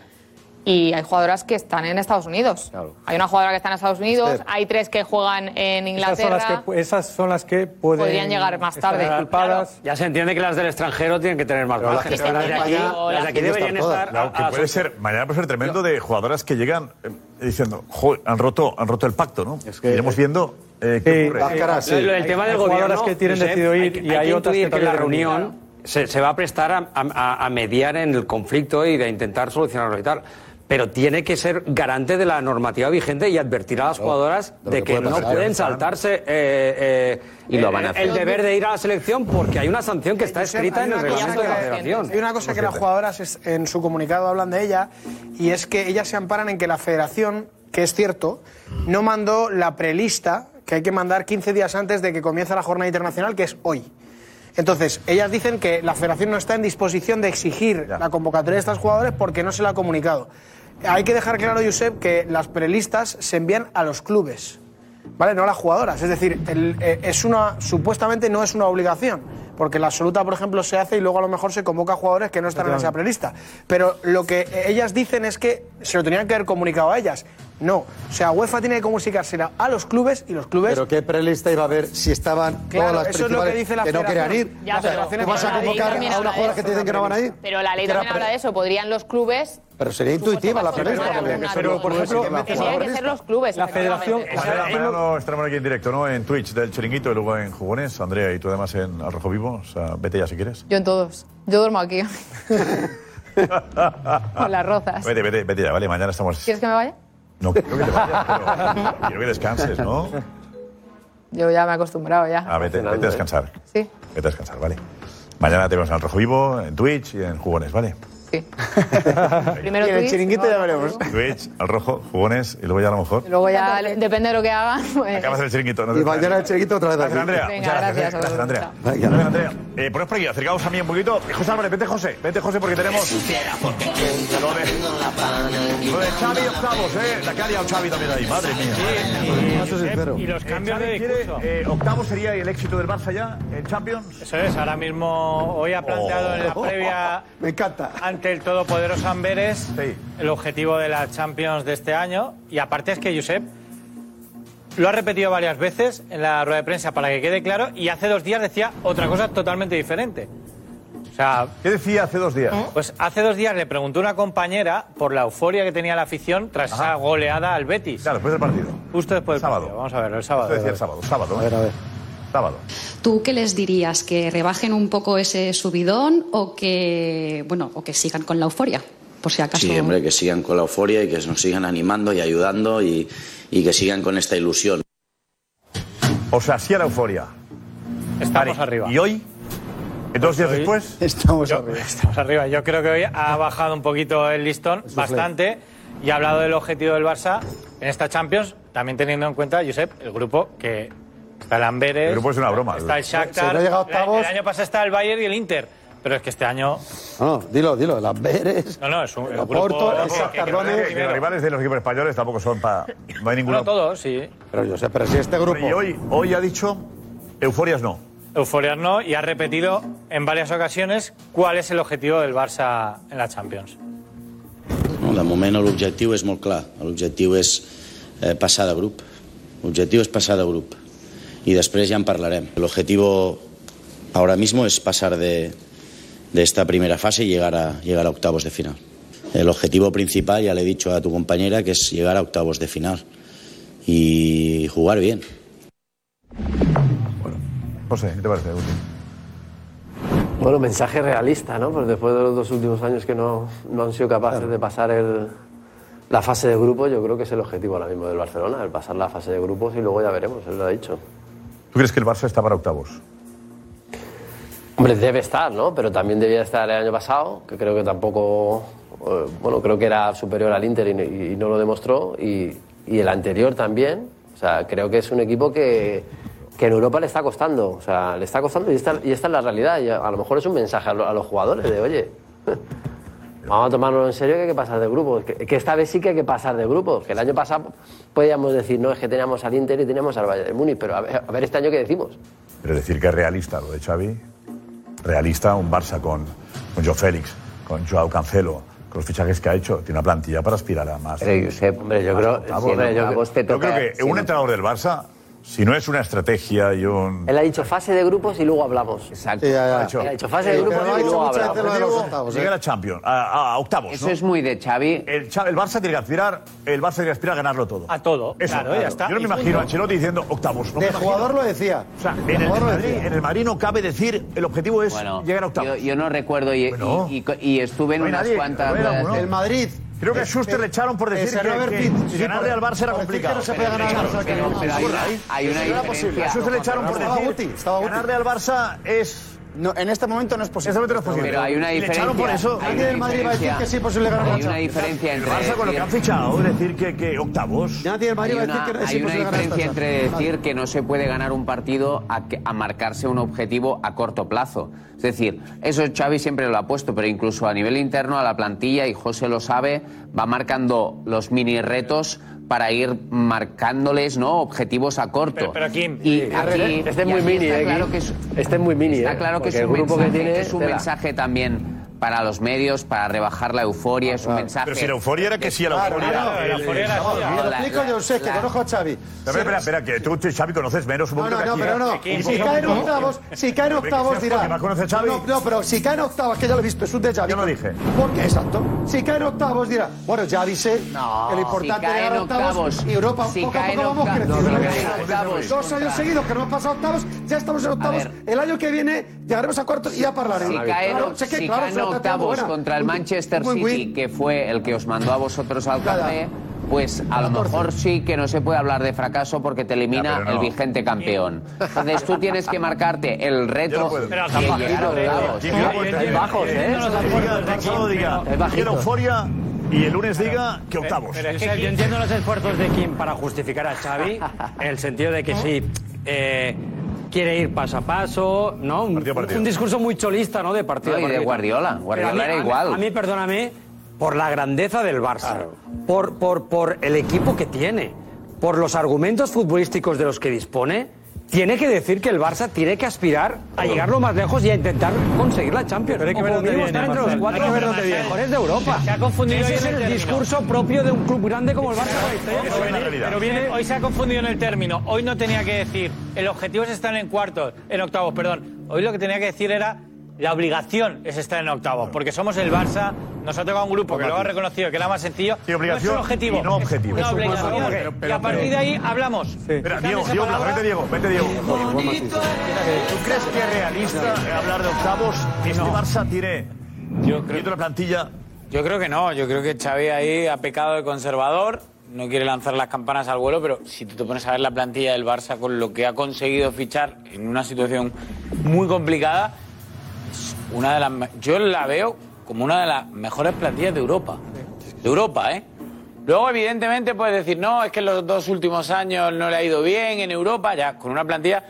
Y hay jugadoras que están en Estados Unidos. Hay una jugadora que está en Estados Unidos, Esther. hay tres que juegan en Esas son, las Inglaterra. que, esas son las que pueden Podrían llegar más estar tarde. disculpadas. Ya se entiende que las del extranjero tienen que tener más las que Las de aquí, las las de aquí deberían estar. Claro, a- que puede ser, mañana puede ser tremendo de jugadoras que llegan eh, diciendo, "Joder, han roto, han roto el pacto, ¿no? que- Iremos viendo eh, qué Sí, ocurre. Láscara, sí. Lo- El tema del Hay jugadoras gobierno. que tienen Josep, decidido ir hay y hay otras que que la reunión se, se va a prestar a, a- a mediar en el conflicto y de intentar solucionarlo y tal. Pero tiene que ser garante de la normativa vigente y advertir a las jugadoras de que no pueden saltarse eh, eh, Y lo eh, van a hacer. el deber de ir a la selección porque hay una sanción que está escrita en el reglamento de la federación. Hay una cosa que las jugadoras en su comunicado hablan de ella y es que ellas se amparan en que la federación, que es cierto, no mandó la prelista que hay que mandar 15 días antes de que comience la jornada internacional, que es hoy. Entonces, ellas dicen que la federación no está en disposición de exigir la convocatoria de estas jugadores porque no se la ha comunicado. Hay que dejar claro, Josep, que las prelistas se envían a los clubes. ¿vale? No las jugadoras. Es decir, el- eh, es una, supuestamente no es una obligación, porque la absoluta, por ejemplo, se hace y luego a lo mejor se convoca a jugadores que no están en esa prelista. Pero lo que ellas dicen es que se lo tenían que haber comunicado a ellas. No. O sea, UEFA tiene que comunicársela a los clubes y los clubes. Pero qué prelista iba a haber si estaban Claro, todas las eso es lo que dice la que no querían ir. federación. Ya, O sea, pero- ¿Tú vas a pero la ley convocar a unas de jugadoras que te dicen que no van a ir? Pero la ley también habla de eso. Podrían los clubes. Pero sería intuitiva la prelista. porque- Pero, por ejemplo, tendrían que ser los clubes. La federación- estaremos aquí en directo, ¿no? En Twitch del Chiringuito y luego en Jugones. Andrea, y tú además en Al Rojo Vivo. O sea, vete ya si quieres. Yo en todos. Yo duermo aquí. <laughs> Con las rozas. Vete, vete, vete ya, vale. Mañana estamos. ¿Quieres que me vaya? No quiero que te vayas, pero quiero que descanses, ¿no? Yo ya me he acostumbrado ya. Ah, vete, vete a descansar. Sí. Vete a descansar, vale. Mañana te vemos en Al Rojo Vivo, en Twitch y en Jugones, ¿vale? <laughs> Primero Y en el Twitch, chiringuito luego ya veremos. Twitch, Al Rojo, Jugones y luego ya a lo mejor. Luego ya, depende de lo que hagan. <laughs> pues- Acabas el chiringuito, ¿no? Y mañana el chiringuito otra vez Gracias. Andrea. Venga, Muchas gracias, gracias, eh. gracias, Andrea. Venga. Gracias, Andrea. Eh, poneos por aquí, acercaos a mí un poquito. Eh, José Álvarez, vete, José. Vete, José, porque tenemos. Lo de, lo de Xavi octavos, ¿eh? La que ha liado Xavi también ahí, madre mía. Y los cambios Xavi de quiere, discurso. eh, octavos sería el éxito del Barça ya en Champions. Eso es, ahora mismo hoy ha planteado en la Oh. previa Me encanta. Ante el todopoderoso Amberes el objetivo de la Champions de este año. Y aparte es que Josep lo ha repetido varias veces en la rueda de prensa para que quede claro y hace dos días decía otra cosa totalmente diferente. O sea, ¿Qué decía hace dos días? Pues hace dos días le preguntó una compañera por la euforia que tenía la afición tras esa goleada al Betis. Claro, después del partido. Justo después del Sábado. partido. Vamos a ver, el sábado. Esto decía el sábado, sábado. ¿eh? A ver, a ver. Sábado. ¿Tú qué les dirías? ¿Que rebajen un poco ese subidón o que, bueno, o que sigan con la euforia? Por si acaso. Sí, hombre, que sigan con la euforia y que nos sigan animando y ayudando y, y que sigan con esta ilusión. O sea, sí a la euforia. Estamos Vale, arriba. ¿Y hoy? ¿Dos días Hoy- después? <laughs> Estamos Yo- arriba. Estamos arriba. Yo creo que hoy ha bajado un poquito el listón, bastante, y ha hablado del objetivo del Barça en esta Champions, también teniendo en cuenta, Josep, el grupo que está el Amberes, El grupo es una broma. está el Shakhtar, no el, el año pasado está el Bayern y el Inter, pero es que este año, No, dilo, dilo. Las Veres. no, no, es un el El grupo Oporto, no, el Shakhtar que- Donetsk. que- Que los rivales de los equipos españoles tampoco son para. No hay ninguno. Bueno, todos, sí. Pero yo sé, pero si este grupo. Y hoy, hoy ha dicho euforias no. Euforias no, y ha repetido en varias ocasiones cuál es el objetivo del Barça en la Champions. No, de moment l'objectiu és molt clar. L'objectiu és eh, passar de grup. L'objectiu és passar de grup. Y després ja en parlarem. El objetivo ahora mismo es pasar de, de esta primera fase y llegar a, llegar a octavos de final. El objetivo principal, ya le he dicho a tu compañera, que es llegar a octavos de final y jugar bien. José, ¿qué te parece? Agustín? Bueno, mensaje realista, ¿no? Pues después de los dos últimos años que no, no han sido capaces de pasar el, la fase de grupos, yo creo que es el objetivo ahora mismo del Barcelona, el pasar la fase de grupos y luego ya veremos, él lo ha dicho. ¿Tú crees que el Barça está para octavos? Hombre, debe estar, ¿no? Pero también debía estar el año pasado, que creo que tampoco. eh, bueno, creo que era superior al Inter y, no- lo demostró. Y, el anterior también. O sea, creo que es un equipo que, que en Europa le está costando. O sea, le está costando y esta, y esta es la realidad. Y a, lo mejor es un mensaje a, a los jugadores de, oye, vamos a tomárnoslo en serio que hay que pasar de grupos. Que, que esta vez sí que hay que pasar de grupos. Que el año pasado podíamos decir, no, es que teníamos al Inter y teníamos al Bayern de Múnich. Pero a ver, a ver este año qué decimos. Pero decir que es realista lo de Xavi. Realista, un Barça con, con Joe Félix, con Joao Cancelo, con los fichajes que ha hecho. Tiene una plantilla para aspirar a más. Pero, Josep, hombre, yo más creo- octavos, sí, hombre, ¿no? yo creo- Yo que un no. entrenador del Barça, si no es una estrategia y un. Él ha dicho fase de grupos y luego hablamos. Exacto. Ha Él ha dicho fase de grupos y luego hablamos. octavos, Llegar a Champions, a, a octavos. Eso ¿no? es muy de Xavi. El, el Barça tiene que aspirar, el Barça tiene que aspirar a ganarlo todo. A todo, Eso, claro, ya está. Yo no me imagino a. Ancelotti diciendo octavos. No imagino. jugador lo decía. O sea, en el, jugador lo Madrid, decía. en el Madrid no cabe decir el objetivo es Bueno, llegar a octavos. yo, yo no recuerdo y, Bueno. y- y estuve en No unas nadie, cuantas. El Madrid. Creo que a Schuster le echaron por decir que, que sí, ganarle al Barça era que complicado. no se puede ganar al Barça, que no- pero hay, una Eso era posible. diferencia. A Schuster le echaron por decir Guti. ganarle al Barça es... No, en este momento no es En posible. este momento no es posible. Pero hay una Y le echaron por diferencia. eso. Nadie una del Madrid va a decir diferencia- que sí es posible ganar la Hay una diferencia entre. Barça con lo que han decir- fichado, decir que, que octavos... Nadie del Madrid Hay va a decir una, que no es hay una imposible ganar diferencia entre decir que no se puede ganar un partido a, que- a marcarse un objetivo a corto plazo. Es decir, eso Xavi siempre lo ha puesto, pero incluso a nivel interno a la plantilla, y José lo sabe, va marcando los mini retos para ir marcándoles no objetivos a corto. Pero- pero, Kim, y sí. aquí, Este es muy mini, está eh, claro que es, Este es muy mini, Está eh, claro que es un, el grupo que mensaje, tiene, es un tela. mensaje también para los medios, para rebajar la euforia, es un mensaje. Pero si la euforia era que sí, la euforia. la euforia era lo explico yo, sé, que conozco a Xavi. Espera, espera, que tú, Xavi, conoces menos un No, poquito no, no, pero no. aquí. Si caen octavos, si caen octavos dirá. porque más conoce a Xavi. No, no, pero si caen octavos, que ya lo he visto, es un déjà vu. Yo lo dije. ¿Por qué? Exacto. Si caen octavos dirá, bueno, ya avisé No, que lo importante era caen llegar a octavos y Europa si poco a poco vamos creciendo. no, Dos años seguidos que no hemos pasado octavos, ya estamos en octavos. El año que viene llegaremos a cuartos y ya hablaremos. Si caen, Octavos buena. contra el Manchester City, win. que fue el que os mandó a vosotros al café, pues a lo mejor sí que no se puede hablar de fracaso porque te elimina Ya, pero no. el vigente campeón. Entonces tú tienes que marcarte el reto de llegar a octavos. Puede- bajos, ¿eh? Es bajito. euforia y el lunes diga que octavos. Pero es que yo entiendo los esfuerzos de Kim para justificar a Xavi, en el sentido de que sí, eh, quiere ir paso a paso, ¿no? Un, Partido a partido. un discurso muy cholista, ¿no? De partido No, y de. Guardiola. Guardiola mí- era a mí- igual. A mí, perdóname, por la grandeza del Barça, por, por, por el equipo que tiene, por los argumentos futbolísticos de los que dispone, tiene que decir que el Barça tiene que aspirar a llegar lo más lejos y a intentar conseguir la Champions. Pero hay que ver dónde viene, estar entre los cuatro ver dónde viene. mejores de Europa. Se ha confundido Ese es el el discurso propio de un club grande como el Barça. Pero viene- pero viene, hoy se ha confundido en el término. Hoy no tenía que decir, el objetivo es estar en cuartos, en octavos, perdón. Hoy lo que tenía que decir era, la obligación es estar en octavos, porque somos el Barça, nos ha tocado un grupo que luego ha reconocido que era más sencillo. Sí, obligación no es un objetivo. y no objetivo. Es una obligación. pero- pero- y a partir de ahí hablamos. Espera, Diego, vete Diego, vete Diego. ¿Tú crees que es realista hablar de octavos? Este Barça tiene, Yo creo, la plantilla, yo creo que no, yo creo que Xavi ahí ha pecado de conservador, no quiere lanzar las campanas al vuelo, pero si tú te pones a ver la plantilla del Barça con lo que ha conseguido fichar en una situación muy complicada, una de las yo la veo como una de las mejores plantillas de Europa. De Europa, ¿eh? Luego, evidentemente, puedes decir, no, es que en los dos últimos años no le ha ido bien en Europa, ya con una plantilla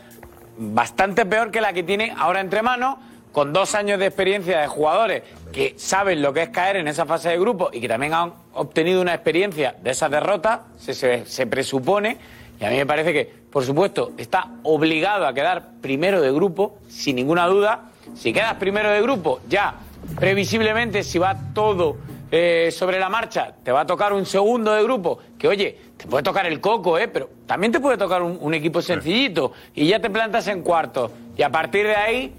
bastante peor que la que tiene ahora entre manos, con dos años de experiencia de jugadores que saben lo que es caer en esa fase de grupo y que también han obtenido una experiencia de esas derrotas, se, se- se presupone, y a mí me parece que, por supuesto, está obligado a quedar primero de grupo, sin ninguna duda. Si quedas primero de grupo, ya previsiblemente, si va todo eh, sobre la marcha, te va a tocar un segundo de grupo, que oye, te puede tocar el coco, ¿eh? pero también te puede tocar un, un equipo sencillito y ya te plantas en cuarto. Y a partir de ahí,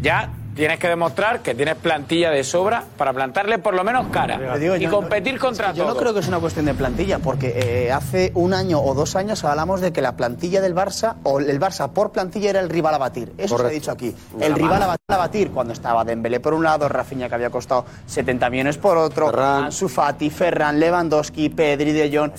ya tienes que demostrar que tienes plantilla de sobra para plantarle por lo menos cara digo, y yo competir no- contra Yo no creo que es una cuestión de plantilla, porque eh, hace un año o dos años hablamos de que la plantilla del Barça, o el Barça por plantilla era el rival a batir. Eso se ha dicho aquí. El Una rival mala. a batir, a batir cuando estaba Dembélé por un lado, Rafinha que había costado 70 millones por otro, Ansu Fati, Ferran, Lewandowski, Pedri, De Jong.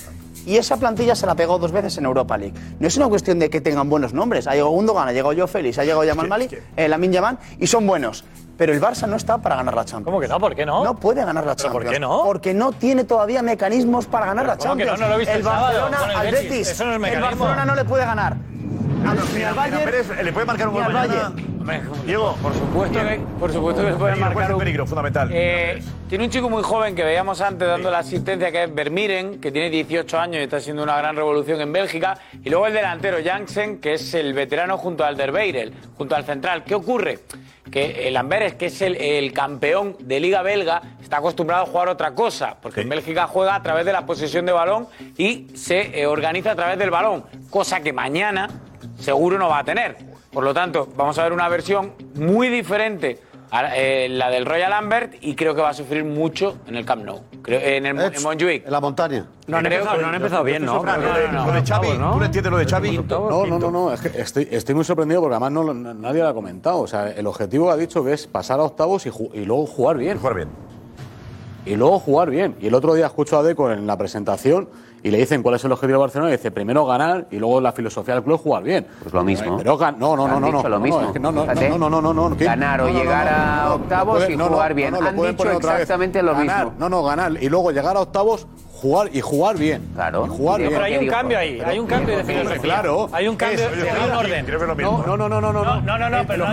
Y esa plantilla se la pegó dos veces en Europa League. No es una cuestión de que tengan buenos nombres. Ha llegado Gundogan, ha llegado Joe Félix, ha llegado Yamal Mali, eh, Lamin Yaman, y son buenos. Pero el Barça no está para ganar la Champions. ¿Cómo que no? ¿Por qué no? No puede ganar la ¿Pero por Champions. qué no? Porque no tiene todavía mecanismos para ganar la ¿cómo que Champions. no? No lo viste el el sábado Barcelona el al Betis. Betis. Eso no es el. Barcelona no le puede ganar. Mira, Pérez, ¿le puede marcar un gol mañana? Diego, por supuesto que, por supuesto que le puede marcar un un peligro fundamental. Eh, tiene un chico muy joven que veíamos antes dando la asistencia, que es Vermiren, que tiene 18 años y está haciendo una gran revolución en Bélgica. Y luego el delantero Janssen, que es el veterano junto al Derbeirel, junto al central. ¿Qué ocurre? Que el Amberes, que es el, el campeón de Liga Belga, está acostumbrado a jugar otra cosa, porque en Bélgica juega a través de la posesión de balón y se eh, organiza a través del balón, cosa que mañana seguro no va a tener. Por lo tanto, vamos a ver una versión muy diferente a eh, la del Royal Lambert y creo que va a sufrir mucho en el Camp Nou, creo, en el en Montjuic. En la montaña. No han Creo empezado, no han empezado bien, ¿no? No, no, no, Lo de Xavi. ¿tú no entiendes lo de Xavi? No, no, no, no, es que estoy, estoy muy sorprendido porque además no, nadie lo ha comentado. O sea, el objetivo ha dicho que es pasar a octavos y, ju- y luego jugar bien. Jugar bien. Y luego jugar bien. Y el otro día escucho a Deco en la presentación y le dicen cuál es el objetivo de Barcelona y dice primero ganar y luego la filosofía del club es jugar bien. Pues lo mismo. Pero no, no, no, no, no, lo no, mismo. es que no, no, no, no, no, no, no. Ganar o No, no, no, llegar no, no, a no, octavos y no, no, jugar no, bien. no, Han dicho exactamente lo mismo. No, no, ganar y luego llegar a octavos, jugar y jugar bien. Claro. Y jugar Pero bien. hay un cambio ahí, hay un cambio de filosofía. Claro. Hay un cambio, creo un orden. Lo mismo. No, no, no, no, no, no. No, no, no, El pero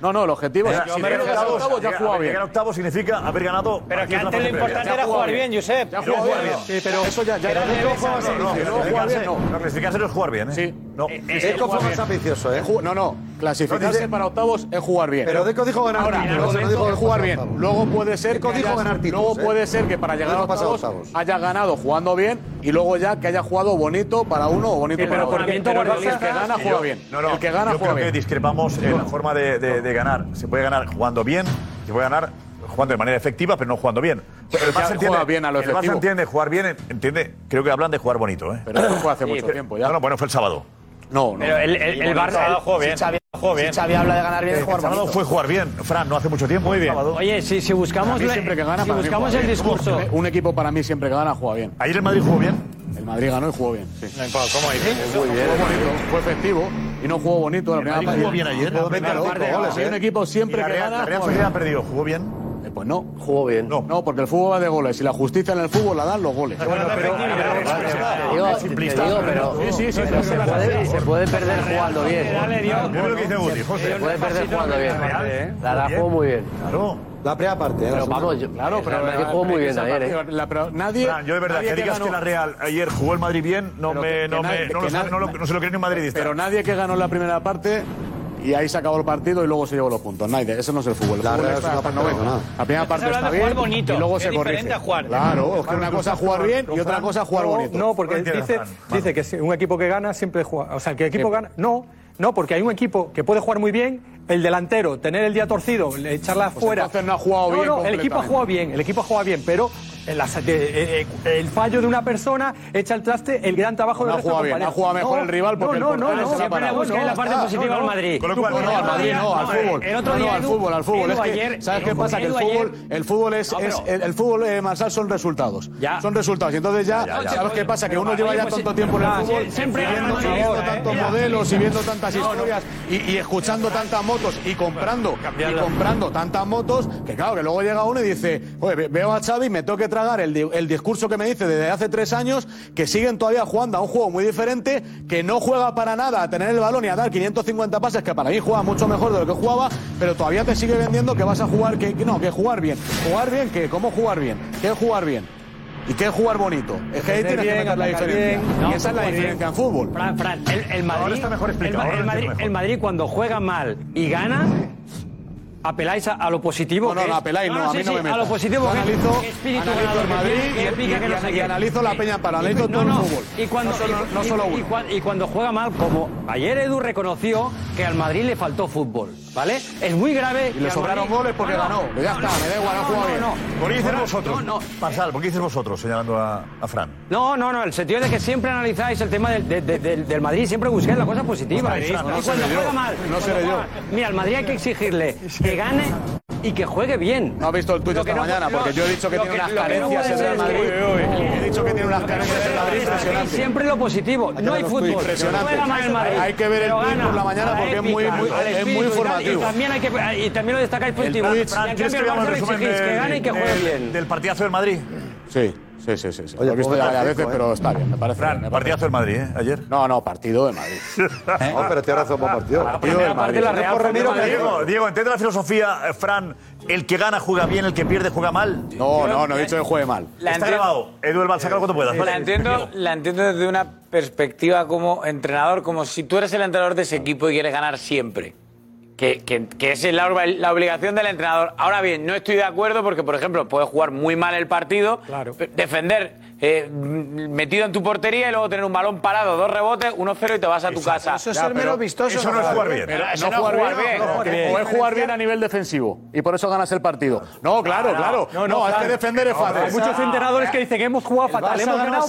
no, no, el objetivo es. que Si llegar a octavos, ya jugado bien. Llegar a octavos significa haber ganado. Pero que antes lo importante era jugar bien, Josep. Ya jugar bien. Sí, pero eso ya. Era no, no, no, no, clasificarse no es jugar bien, ¿eh? Sí. No, eh, Deco. Eh, eh, no, no. Clasificarse para octavos es jugar bien. Pero Deco dijo ganar Ahora, títulos. Jugar bien. Luego puede ser Deco que dijo ganar títulos, Luego puede ser que para llegar a octavos, haya ganado jugando bien y luego ya que haya jugado bonito para uno o bonito para otro. Pero el que gana juega bien. El que gana juega bien. discrepamos en la forma de ganar. Se puede ganar jugando bien, se puede ganar jugando de manera efectiva, pero no jugando bien. Pero el Barça entiende, bien a entiende jugar bien, entiende, creo que hablan de jugar bonito. ¿eh? Pero eso fue hace mucho tiempo ya. No, no, bueno, fue el sábado. No, no. Pero el, el, el Barça jugó bien. Si Xavi, si Xavi, habla de ganar bien, de jugar No fue jugar bien, Fran, no hace mucho tiempo. Muy bien. Oye, si, si buscamos, siempre que gana, si buscamos el discurso. Un equipo para mí siempre que gana juega bien. Ayer el Madrid jugó bien. El Madrid ganó y jugó bien. Sí. ¿Cómo dices? Sí, muy bien. Jugó bonito, fue efectivo y no jugó bonito. La primera jugó bien ayer. Hay ¿eh? un equipo siempre que gana. La Real Sociedad ha perdido. ¿Jugó bien? Pues no. Jugó bien. No. no, porque el fútbol va de goles. Y la justicia en el fútbol la dan los goles. Bueno, pero, pero, Sí, sí, sí. Pero se, puede, se puede perder jugando bien. Es lo que dice Guti, José. Se puede perder jugando bien. La, la jugó muy bien. Claro. La primera parte. Pero eh, vamos, yo, claro, eh, pero la, que jugó muy bien ayer. ¿eh? La, pero nadie. Fran, yo de verdad, que digas que, ganó... que, la Real ayer jugó el Madrid bien, no, me, no, me, no, lo, no, lo, no, se lo cree ni un madridista. Pero nadie que ganó la primera parte y ahí se acabó el partido y luego se llevó los puntos. Naide, eso no es el fútbol. El la, fútbol es una parte la primera parte está bien bonito, y luego se corrige. A jugar. Claro, es que una cosa es jugar bien y otra cosa jugar bonito. No, porque dice, dice que un equipo que gana siempre juega. O sea, que el equipo gana. No. No, porque hay un equipo que puede jugar muy bien, el delantero, tener el día torcido, echarla afuera. Pues no ha jugado bien. No, el equipo ha jugado bien, el equipo ha jugado bien, pero eh, eh, el fallo de una persona echa al traste el gran trabajo no de la jugado bien, ha jugado mejor el rival porque no, no, el no, no, siempre le busqué la parte positiva al Madrid. Con lo cual, no, al Madrid no, al fútbol. El otro día al fútbol, al fútbol. Es que, ¿Sabes qué pasa? Que el fútbol, el fútbol es, es el, el fútbol eh, Marsal son resultados. Ya. Son resultados. Y entonces ya, ya, ya ¿sabes qué pasa? Que uno lleva ya pues, tanto tiempo en el fútbol siempre viendo, ¿eh? tantos modelos y viendo tantas historias y escuchando tantas motos y comprando y comprando tantas motos que claro que luego llega uno y dice, "Oye, veo a Xavi, me toque tragar el, el, discurso que me dice desde hace tres años que siguen todavía jugando a un juego muy diferente, que no juega para nada a tener el balón y a dar 550 pases, que para mí juega mucho mejor de lo que jugaba, pero todavía te sigue vendiendo que vas a jugar, que no, que jugar bien. Jugar bien, que ¿Cómo jugar bien? ¿Qué jugar bien? ¿Y qué es jugar bonito? Es que ahí tienes bien, que meter la diferencia. Y esa es la diferencia bien. en fútbol. El, Madrid. Ahora está mejor explicado. El, Madrid, el Madrid, cuando juega mal y gana, apeláis a, lo positivo. No, no, apeláis, no, ah, a mí no me meto. A lo positivo, analizo, espíritu analizo Madrid que, que, y, que y, analizo la Peña para, analizo todo el fútbol. Y cuando, no solo, y cuando juega mal, como ayer Edu reconoció que al Madrid le faltó fútbol. ¿vale? Es muy grave. Y le sobraron Madrid... goles porque ah, ganó. Pues ya ah, está, no, me da igual, no, jugó bien. ¿Por qué dices vosotros? No, no Pasal, ¿por qué dices vosotros señalando a, a, Fran? No, no, no, el sentido de que siempre analizáis el tema del, de, de, del, del Madrid, siempre buscáis la cosa positiva. Pues y cuando juega mal. No seré yo. Mira, al Madrid hay que exigirle que que gane y que juegue bien. No ha visto el tuit esta mañana, porque yo he dicho que tiene unas carencias en el Madrid. He dicho que tiene unas carencias en Madrid. Siempre lo positivo, no hay fútbol. Impresionante. Hay que ver el tuit por la mañana porque es muy, muy informativo. Y también, hay que, y también lo destacáis positivo. En el Barça que gane y que juegue bien. ¿Del partidazo del Madrid? Sí. Sí, sí, sí. Oye, lo he visto veces, ¿eh? pero está bien, me parece. Fran, bien, me partidazo del Madrid, ¿eh? Ayer. No, no, partido de Madrid. ¿Eh? <laughs> No, pero tienes razón, buen partido. Partido del Madrid. Diego, Diego, la filosofía, eh, Fran? El que gana juega bien, el que pierde juega mal. No, no, no he dicho que juegue mal. La Está grabado. Edu Elbal, sácalo cuando puedas. La entiendo, la entiendo desde una perspectiva como entrenador, como si tú eres el entrenador de ese equipo y quieres ganar siempre que, que, que es la, la, obligación del entrenador. Ahora bien, no estoy de acuerdo porque, por ejemplo, puede jugar muy mal el partido, claro. defender eh, mm, metido en tu portería y luego tener un balón parado, dos rebotes, 1-0 y te vas a tu casa. Eso es ser menos vistoso. Eso no es jugar bien. No jugar bien. O es jugar bien a nivel defensivo y por eso ganas el partido. No, claro, claro. No, no, hay que defender es fácil. Hay muchos entrenadores que dicen que hemos jugado fatal, hemos ganado,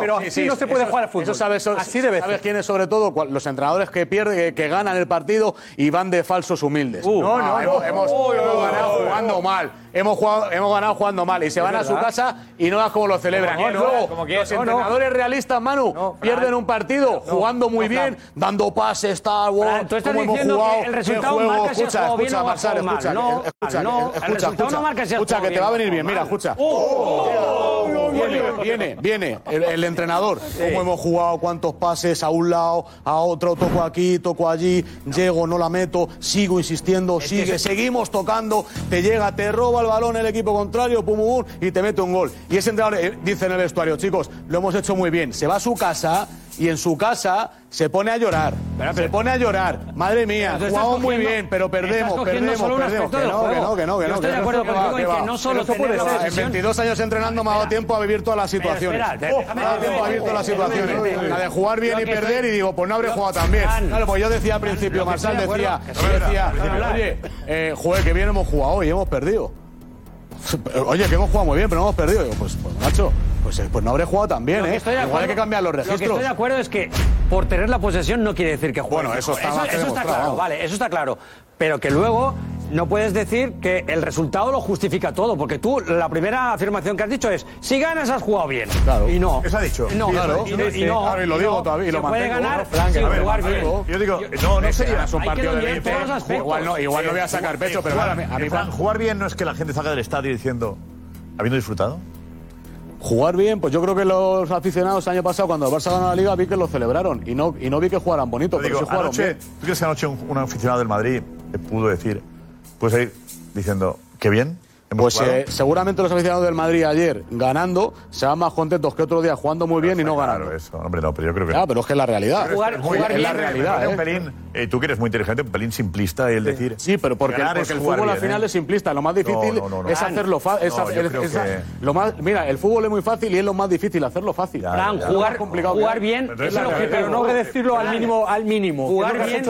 pero así no se puede jugar al fútbol. Así debe ¿Sabes quiénes sobre todo? Los entrenadores que pierden, que ganan el partido y van de falsos humildes. Uh. No, no, ah, hemos ganado jugando mal. Hemos ganado jugando mal y se van a su casa y no das como lo celebran. No, luego, como que- los no, no. entrenadores realistas, Manu, pierden un partido jugando muy no, bien, dando pases, tal, wow, tú estás diciendo que el resultado juego. marca si escucha, bien escucha, o has Marsal, jugado mal. escucha, No, escucha, no, el escucha, resultado no marca si escucha, que te va a venir bien. Mira, escucha. viene, viene, viene el, el entrenador. Cómo hemos jugado, cuántos pases a un lado, a otro, toco aquí, toco allí, llego, no la meto, sigo insistiendo, sigue, seguimos tocando, te llega, te roba el balón el equipo contrario, pum, pum, pum, y te mete un gol. Y ese entrenador eh, dice en el vestuario, chicos, lo hemos hecho muy bien. Se va a su casa y en su casa se pone a llorar. Se pone a llorar. Madre mía, jugamos muy bien, pero perdemos, perdemos, perdemos. Que no, que no, que no, que no. estoy de acuerdo contigo en que no solo puede ser. En posesión- 22 años entrenando me ha dado tiempo a vivir todas las situaciones. Oh, me ha dado tiempo a vivir todas las situaciones. La de jugar bien y perder y digo, pues no habré jugado tan bien. Claro, pues yo decía al principio, Marsal decía, oye, eh, que bien hemos jugado y hemos perdido. <laughs> Oye, que hemos jugado muy bien, pero no hemos perdido. Digo, pues, pues macho, pues, eh, pues no habré jugado tan bien, ¿eh? Igual hay acuerdo- que cambiar los Lo que registros. estoy de acuerdo es que por tener la posesión no quiere decir que juegue. Bueno, eso está eso, eso claro, vale, eso está claro. Pero que luego no puedes decir que el resultado lo justifica todo, porque tú la primera afirmación que has dicho es si ganas has jugado bien. Claro. Y no. Eso ha dicho. No, Sí, claro. Y no, sí, y no, claro, y lo y digo no. todavía y lo puede ganar Frank, sin ver, jugar bien. Yo digo, no, no sería. Es un partido de aspectos. Igual no, igual no voy a sacar pecho, pero jugar, a mí- a mí Fran, jugar bien no es que la gente salga del estadio diciendo, habiendo disfrutado. Jugar bien, pues yo creo que los aficionados el año pasado, cuando el Barça ganó la Liga, vi que lo celebraron y no, y no vi que jugaran bonito, Yo pero digo, sí jugaron anoche, bien. ¿tú crees que anoche un, un aficionado del Madrid pudo decir, puede salir diciendo, qué bien? Pues jugado"? eh, seguramente los aficionados del Madrid ayer ganando se van más contentos que otro día jugando muy bien y no ganando. eso, hombre, no, pero yo creo que Ya, no. pero es que es la realidad. Que es la realidad. ¿eh? Un pelín, eh, tú que eres muy inteligente, un pelín simplista el decir. Sí, pero porque, porque es el jugar fútbol al bien, final ¿eh? es simplista. Lo más difícil No, no, no, es hacerlo fácil. Que- mira, el fútbol es muy fácil y es lo más difícil hacerlo fácil. Fran, lo jugar- más complicado jugar bien Pero es el objetivo. Pero no decirlo al mínimo- al mínimo. ¿Qué Jugar bien-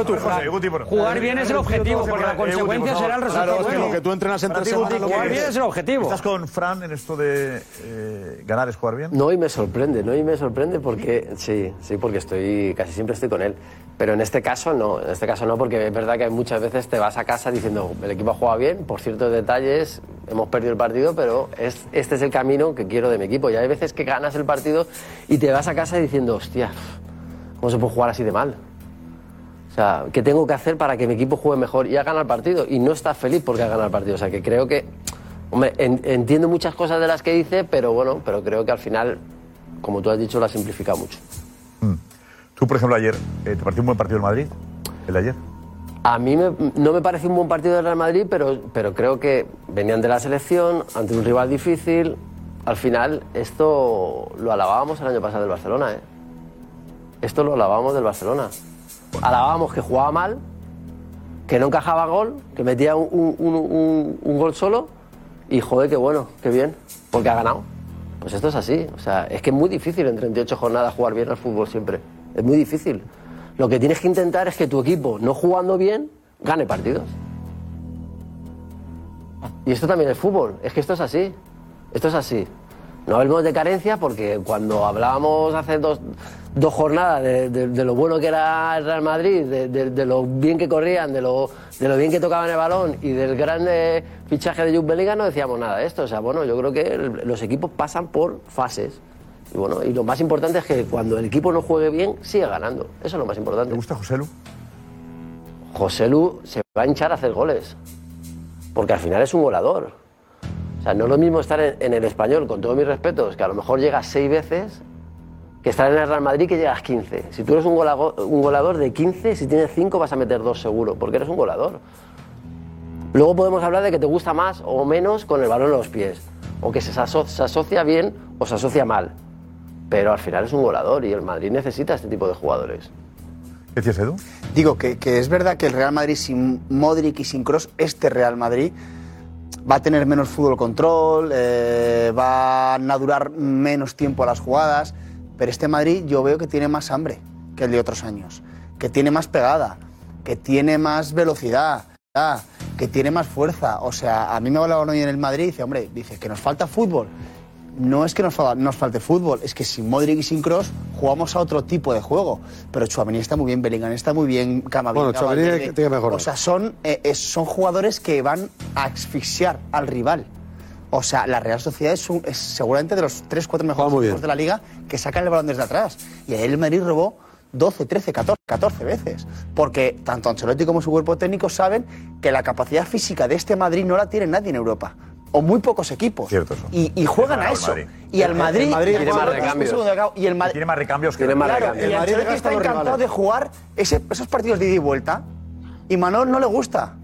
Jugar bien es el objetivo, porque la consecuencia será el resultado Claro, es que lo que tú entrenas entre semana Guti, lo ¿qué que bien es el objetivo. ¿Estás con Fran en esto de eh, ganar es jugar bien? No, y me sorprende, no, y me sorprende porque sí, sí, porque estoy casi siempre estoy con él. Pero en este caso no, en este caso no, porque es verdad que muchas veces te vas a casa diciendo el equipo ha jugado bien, por ciertos detalles hemos perdido el partido, pero es, este es el camino que quiero de mi equipo. Y hay veces que ganas el partido y te vas a casa diciendo, hostia, ¿cómo se puede jugar así de mal? O sea, ¿qué tengo que hacer para que mi equipo juegue mejor y ha ganado el partido? Y no estás feliz porque ha ganado el partido. O sea, que creo que, hombre, en- entiendo muchas cosas de las que dice, pero bueno, pero creo que al final, como tú has dicho, lo ha simplificado mucho. Tú, por ejemplo, ayer, eh, ¿te pareció un buen partido el Madrid? El de ayer. A mí me- no me parece un buen partido del Real Madrid, pero, pero creo que venían de la selección, ante un rival difícil. Al final, esto lo alabábamos el año pasado del Barcelona, ¿eh? Esto lo alabábamos del Barcelona. Alabábamos que jugaba mal, que no encajaba gol, que metía un- un- un- un gol solo y joder, qué bueno, qué bien, porque ha ganado. Pues esto es así, o sea, es que es muy difícil en 38 jornadas jugar bien al fútbol siempre. Es muy difícil. Lo que tienes que intentar es que tu equipo, no jugando bien, gane partidos. Y esto también es fútbol, es que esto es así. Esto es así. No hablemos de carencia porque cuando hablábamos hace dos, dos jornadas de, de- de lo bueno que era el Real Madrid, de, lo bien que corrían, de lo, de lo bien que tocaban el balón y del gran fichaje de Jude Bellingham, no decíamos nada de esto. O sea, bueno, yo creo que el- los equipos pasan por fases. Y bueno, y lo más importante es que cuando el equipo no juegue bien, siga ganando. Eso es lo más importante. ¿Te gusta José Lu? José Lu se va a hinchar a hacer goles. Porque al final es un goleador. O sea, no es lo mismo estar en, en el español, con todos mis respetos, que a lo mejor llegas seis veces, que estar en el Real Madrid que llegas 15. Si tú eres un, golago- un goleador de 15, si tienes 5 vas a meter dos seguro, porque eres un goleador. Luego podemos hablar de que te gusta más o menos con el balón en los pies, o que se, aso- se asocia bien o se asocia mal. Pero al final es un goleador y el Madrid necesita este tipo de jugadores. ¿Qué decías, Edu? Digo que, que es verdad que el Real Madrid sin Modric y sin Cross, este Real Madrid, va a tener menos fútbol control, eh, van a durar menos tiempo a las jugadas, pero este Madrid yo veo que tiene más hambre que el de otros años, que tiene más pegada, que tiene más velocidad, que tiene más fuerza. O sea, a mí me hablaban hoy en el Madrid y dice, hombre, dice que nos falta fútbol. No es que nos, fa- nos falte fútbol, es que sin Modric y sin Cross jugamos a otro tipo de juego. Pero Chouameni está muy bien, Bellingham está muy bien, Camavinga, Bueno, Valverde. tiene que mejorar. O sea, son, eh, eh, son jugadores que van a asfixiar al rival. O sea, la Real Sociedad es, un- es seguramente de los 3-4 mejores equipos de la liga que sacan el balón desde atrás. Y ayer el Madrid robó 12, 13, 14, 14 veces. Porque tanto Ancelotti como su cuerpo técnico saben que la capacidad física de este Madrid no la tiene nadie en Europa. o muy pocos equipos. Cierto eso. Y, y juegan a El eso. Madrid. Y al El- Madrid, el Madrid tiene más recambios. Y el Madrid Tiene más recambios que Tiene más Claro, recambios. y Y Madrid está encantado rivales. de jugar ese- esos partidos de ida y vuelta. Y Manol no le gusta.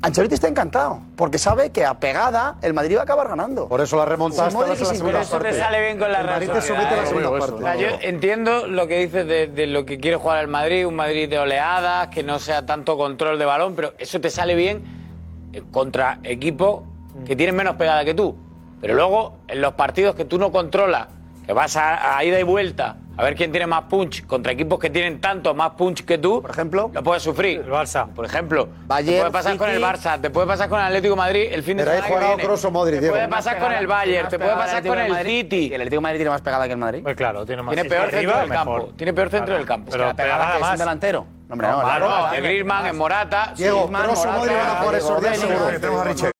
Ancelotti está encantado, porque sabe que a pegada el Madrid va a acabar ganando. Por eso la segunda Kroos. Eso te sale bien con la El Madrid te Sociedad, somete a la segunda O parte. sea, yo entiendo lo que dices de, de lo que quiere jugar el Madrid, un Madrid de oleadas, que no sea tanto control de balón, pero eso te sale bien eh, contra equipos que tienen menos pegada que tú. Pero luego, en los partidos que tú no controlas, que vas a, a ida y vuelta, a ver quién tiene más punch, contra equipos que tienen tanto más punch que tú, por ejemplo, lo puedes sufrir. El Barça. Por ejemplo, te Bayern, puede pasar con el. Barça, te puede pasar con el Atlético de Madrid el fin de Pero ahí semana jugará viene. Kroos o Modric, te puede pasar con el Bayern, te puede pasar con el City. ¿El Atlético de Madrid tiene más pegada que el Madrid? Pues claro, tiene más. Tiene peor centro del campo. Tiene peor centro del campo. Pero la pegada pegada que es un delantero. No, hombre, no, No, no, de Griezmann, en Morata. Diego, Kroos o Modric van a jugar esos días Diego, seguro. Tenemos a.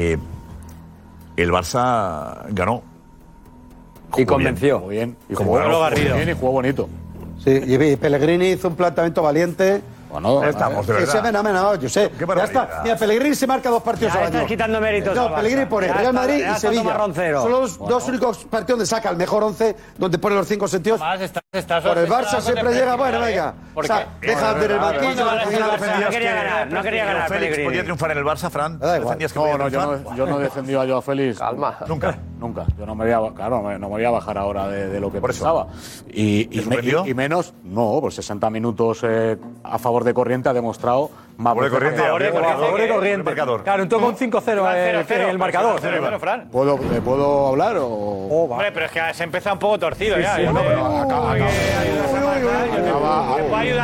Eh, el Barça ganó. Y convenció. Muy bien. Y Como jugó, ganó jugó bien y jugó bonito. Sí, y Pellegrini hizo un planteamiento valiente. Bueno, estamos, de verdad. se ven, amen, no, yo sé. Qué Ya está. Mira, Pellegrini se marca dos partidos Ya al estás año. quitando méritos No, Pellegrini pone Ya Real está- Madrid ya y está Sevilla. Son los dos únicos partidos donde saca el mejor once, donde pone los cinco sentidos. Más estás, estás Por el Barça siempre llega, bueno, Premier, venga. ¿eh? O sea, deja de el banquillo. No quería que- ganar, no quería que ganar Félix podía triunfar en el Barça, Fran. Da igual. ¿Defendías que No, no, yo no, yo no he defendido a Joao Félix. Calma. Nunca. <laughs> Nunca. Yo no me voy a, claro, me- no me voy a bajar ahora de, de lo que Por eso. pensaba. Y, ¿Te y, me- y- y menos, no, por 60 minutos eh, a favor de Corriente ha demostrado más Favor de Corriente, favor de Corriente. favor de El corriente. marcador. Claro, entonces con 5-0 Iba en 0-0, el marcador. 0-0, Fran. ¿Puedo, ¿Le puedo hablar o...? Oh. Hombre, pero es que se empieza un poco torcido ya.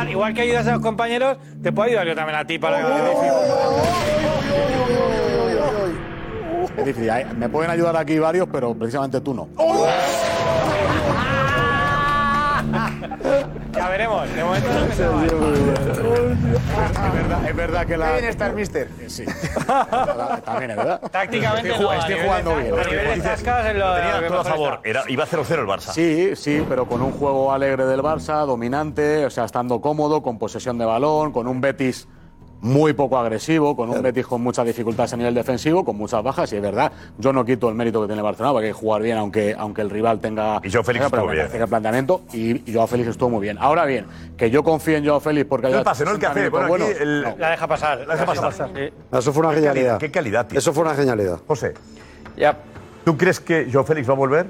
igual que ayudas a los compañeros, te puedo ayudar yo también a ti para que Es difícil. Me pueden ayudar aquí varios, pero precisamente tú no. Ya veremos. De momento no Es verdad, es verdad que la... Qué bien está el mister. Sí. También es verdad. Tácticamente Estoy, no, estoy nivel jugando bien. a nivel de tascas lo- Tenía todo a favor. Era, iba 0-0 el Barça. Sí, sí, pero con un juego alegre del Barça, dominante, o sea, estando cómodo, con posesión de balón, con un Betis muy poco agresivo, con un Betis con muchas dificultades a nivel defensivo, con muchas bajas, y es verdad, yo no quito el mérito que tiene el Barcelona, porque hay que jugar bien aunque, aunque el rival tenga... Y Joao Félix tenga, estuvo bien. el planteamiento, y, y Joao Félix estuvo muy bien. Ahora bien, que yo confíe en Joao Félix porque... No el pase, no el que 60 hace. Bueno, La deja pasar. La deja pasar. Sí. Eso fue una Qué calidad, genialidad. qué calidad, tío. Eso fue una genialidad. José, Ya. ¿tú crees que Joao Félix va a volver?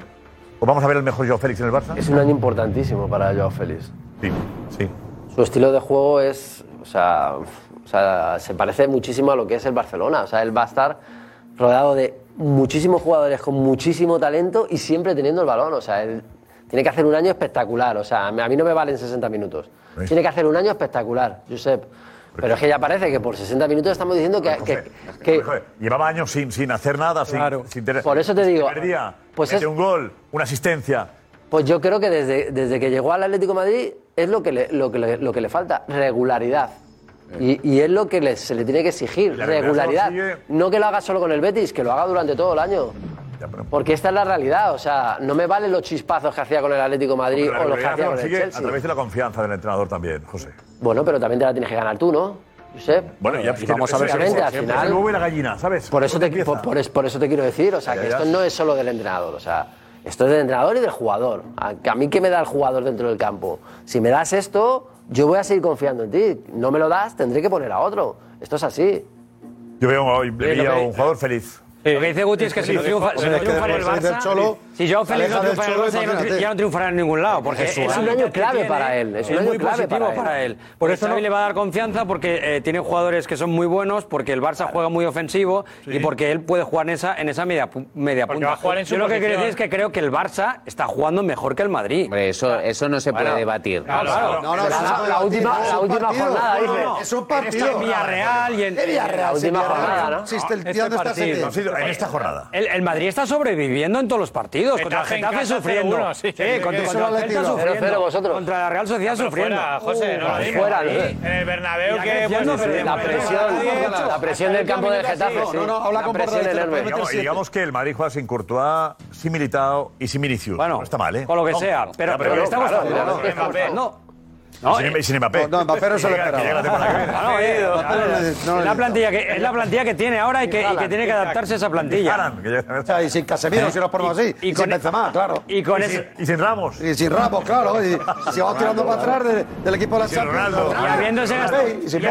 ¿O vamos a ver el mejor Joao Félix en el Barça? Es un año importantísimo para Joao Félix. Sí, sí. Su estilo de juego es, o sea, o sea, se parece muchísimo a lo que es el Barcelona. O sea, él va a estar rodeado de muchísimos jugadores con muchísimo talento y siempre teniendo el balón. O sea, él tiene que hacer un año espectacular. O sea, a mí no me valen 60 minutos. Sí. Tiene que hacer un año espectacular, Josep. Pero es que ya parece que por 60 minutos estamos diciendo que... que- que- Joder, Llevaba años sin, sin hacer nada, sin, sin tener. Por eso te digo, Perdía, pues es- un gol, una asistencia. Pues yo creo que desde, desde que llegó al Atlético de Madrid es lo que le, lo que le, lo que le falta, regularidad. Y, y es lo que le- se le tiene que exigir, la regularidad No que lo haga solo con el Betis, que lo haga durante todo el año. Porque esta es la realidad, o sea, no me valen los chispazos que hacía con el Atlético de Madrid o los que hacía con el Chelsea. a través de la confianza del entrenador también, José. Bueno, pero también te la tienes que ganar tú, ¿no? Josep. Bueno, ya vamos a ver al final. es el huevo y la gallina, ¿sabes? Por eso, te, por, por es- por eso te quiero decir, o sea, Ya, que ya. esto no es solo del entrenador, o sea, esto es del entrenador y del jugador. A, a mí, ¿qué me da el jugador dentro del campo? Si me das esto, yo voy a seguir confiando en ti. No me lo das, tendré que poner a otro. Esto es así. Yo veo hoy veía que- un jugador feliz. Lo que dice Guti es que si no triunfa, si no triunfa en el Barça, si Joao Félix no triunfa en el Barça, ya no, tri- ya no triunfará en ningún lado. Porque Es un año clave para él, es un año muy clave positivo para para él. Por eso Xavi le va a dar confianza porque eh, tiene jugadores que son muy buenos, porque el Barça juega muy ofensivo y porque él puede jugar en esa, en esa media, pu- media Porque punta. va a jugar en su Yo lo que quiero posición. decir es que creo que el Barça está jugando mejor que el Madrid. Hombre, eso, eso no se puede Bueno, debatir. claro, claro. No, no, La- eso la- última- Es la un última partido. jornada, No, dice. no, Es un Está en partido. Villarreal y en- Villarreal, Este tío, ¿dónde está partido. en esta jornada. El, el Madrid está sobreviviendo en todos los partidos. Contra el Getafe sufriendo. Contra el la Real Sociedad sufriendo. José, uh, no lo Fuera, el Bernabéu que... La presión, la presión del campo del Getafe. No, no, habla con Digamos que el Madrid juega sin Courtois, sin Militao y sin Vinicius. Bueno, no está mal, ¿eh? Con lo que sea. Pero, estamos pero, estamos... No, no, sin, eh, Mbappé. No, Mbappé no se lo esperaba. La plantilla que, es la plantilla que tiene ahora y que, tiene que adaptarse a esa plantilla. Y, sin Casemiro, ¿Eh? si nos ponemos así. Y, sin Benzema, e- claro. Y, sin, Ramos. Y sin Ramos, claro. Y se va tirando para atrás del equipo de la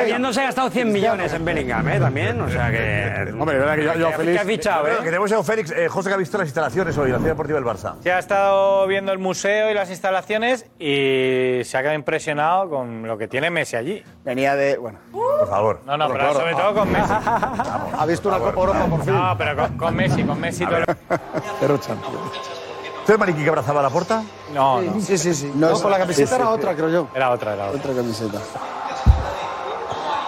habiéndose gastado 100 millones en Bellingham, ¿eh? También, o sea que... Hombre, verdad que yo, fichado, ¿eh? tenemos a Félix, eh, José que ha visto las instalaciones hoy, la Ciudad Deportiva del Barça. Se ha estado viendo el museo y las instalaciones y se ha quedado impresionado con lo que tiene Messi allí. Venía de. Bueno. Por favor. No, no, pero, sobre todo con Messi. Vamos, ha visto una Copa Europa por fin. No, pero con, con Messi, con Messi. Todo... Pero champion. ¿Usted, Mariqui, que abrazaba la puerta? No, no. Sí, sí, sí. No, no con la camiseta sí, era sí, otra, creo yo. Era otra, era otra. Otra camiseta.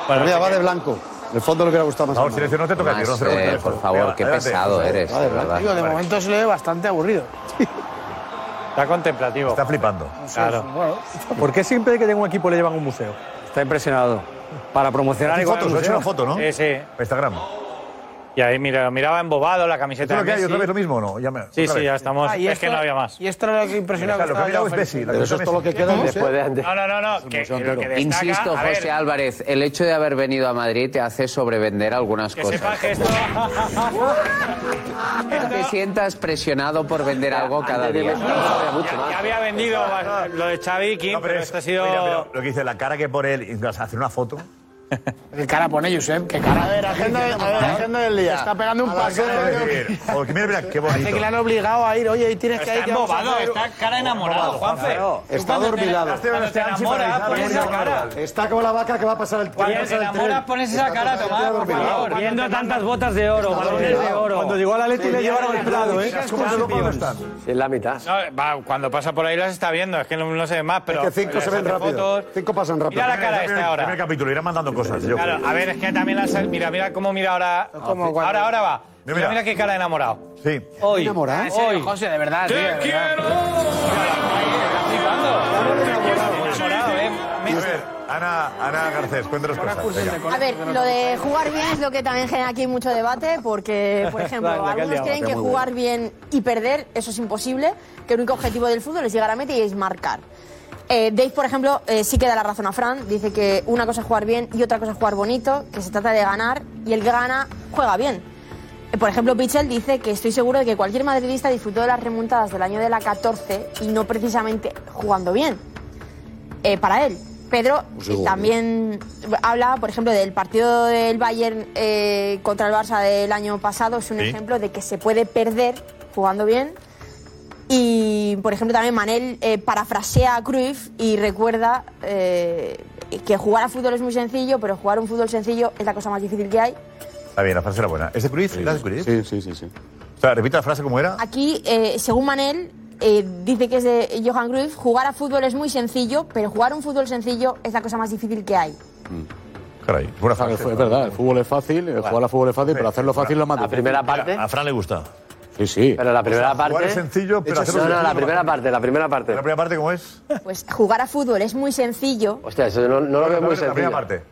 Bueno, Mira, va de blanco. En el fondo lo que le ha gustado más. Por favor, silencio, no te toca a ti. No eh, por favor, qué pesado eres. de momento se le ve bastante aburrido. Está contemplativo. Está flipando. Claro. ¿Por qué siempre que tengo un equipo le llevan un museo? Está impresionado. Para promocionar y fotos, he una foto, ¿no? Sí, sí. Instagram. Y ahí mira, miraba embobado la camiseta. ¿Eso lo que hay otra vez lo mismo no? Sí, sí, ya estamos. Ah, es esto- que no había más. Y esto era lo que impresionaba. Claro, lo que ha mirado es Messi. Pero eso es todo lo que queda después de antes. No, no, no, Insisto, José Álvarez, el hecho de haber venido a Madrid te hace sobrevender algunas cosas. Que sepas cosas. que esto. <laughs> No te sientas presionado por vender algo cada día. Ya, había vendido lo de Xavi Kim, pero, esto ha sido. Lo que dice, la cara que por él, hacer una foto. ¿Qué cara pone Josep? ¿Qué cara? A ver, agenda, a ver, ¿Eh? agenda del día. Está pegando un paseo. Porque mira, mira, qué bonito. Parece que le han obligado a ir. Oye, y tienes que ir. Está embobado, está cara enamorado, Juanfe. Está dormilado. te enamora, pones esa cara. Está como la vaca que va a pasar el tren. te enamora, pones esa cara, Tomás, por favor. Viendo tantas botas de oro, balones de oro. Cuando llegó a la Leti le llevaron el Prado, ¿eh? ¿Cómo están? La mitad. Cuando pasa por ahí las está viendo, es que no se ve más, pero... Es que cinco se ven rápido. Cinco pasan rápido. Mira la cara esta ahora. Primer capítulo, irán mandando Claro, a ver, es que también las. Mira, mira cómo mira ahora. ¿Cómo, ahora, ahora va. Mira, qué cara de enamorado. Sí. ¿Enamorado? Hoy. José, de verdad. Te tío, de verdad. A ver, Ana, Ana Garcés, cuéntanos cosas. venga. A ver, lo de jugar bien es lo que también genera aquí mucho debate, porque, <laughs> por ejemplo, algunos creen que jugar bien y perder, eso es imposible, que el único objetivo del fútbol es llegar a meta y es marcar. Eh, Dave, por ejemplo, eh, sí que da la razón a Fran. Dice que una cosa es jugar bien y otra cosa es jugar bonito, que se trata de ganar y el que gana juega bien. Eh, por ejemplo, Pichel dice que estoy seguro de que cualquier madridista disfrutó de las remontadas del año de la 14 y no precisamente jugando bien. para él. Pedro también habla, por ejemplo, del partido del Bayern contra el Barça del año pasado. Es un ejemplo de que se puede perder jugando bien y, por ejemplo, también Manel eh, parafrasea a Cruyff y recuerda eh, que jugar a fútbol es muy sencillo, pero jugar un fútbol sencillo es la cosa más difícil que hay. Está bien, la frase era buena. ¿Es de Cruyff? Sí, ¿La de Cruyff? Sí, sí, sí, sí. O sea, repite la frase como era. Aquí, eh, según Manel, eh, dice que es de Johan Cruyff, jugar a fútbol es muy sencillo, pero jugar un fútbol sencillo es la cosa más difícil que hay. Mm. Caray, buena frase. Es verdad, el fútbol es fácil, jugar al fútbol es fácil, pero hacerlo fácil es más difícil. La primera parte. A Fran le gusta. Sí, sí. Pero la primera o sea, parte. es sencillo, pero no, no, la primera parte, la primera parte. ¿La primera parte cómo es? Pues jugar a fútbol es muy sencillo. Hostia, eso no, no lo veo muy sencillo. La primera parte.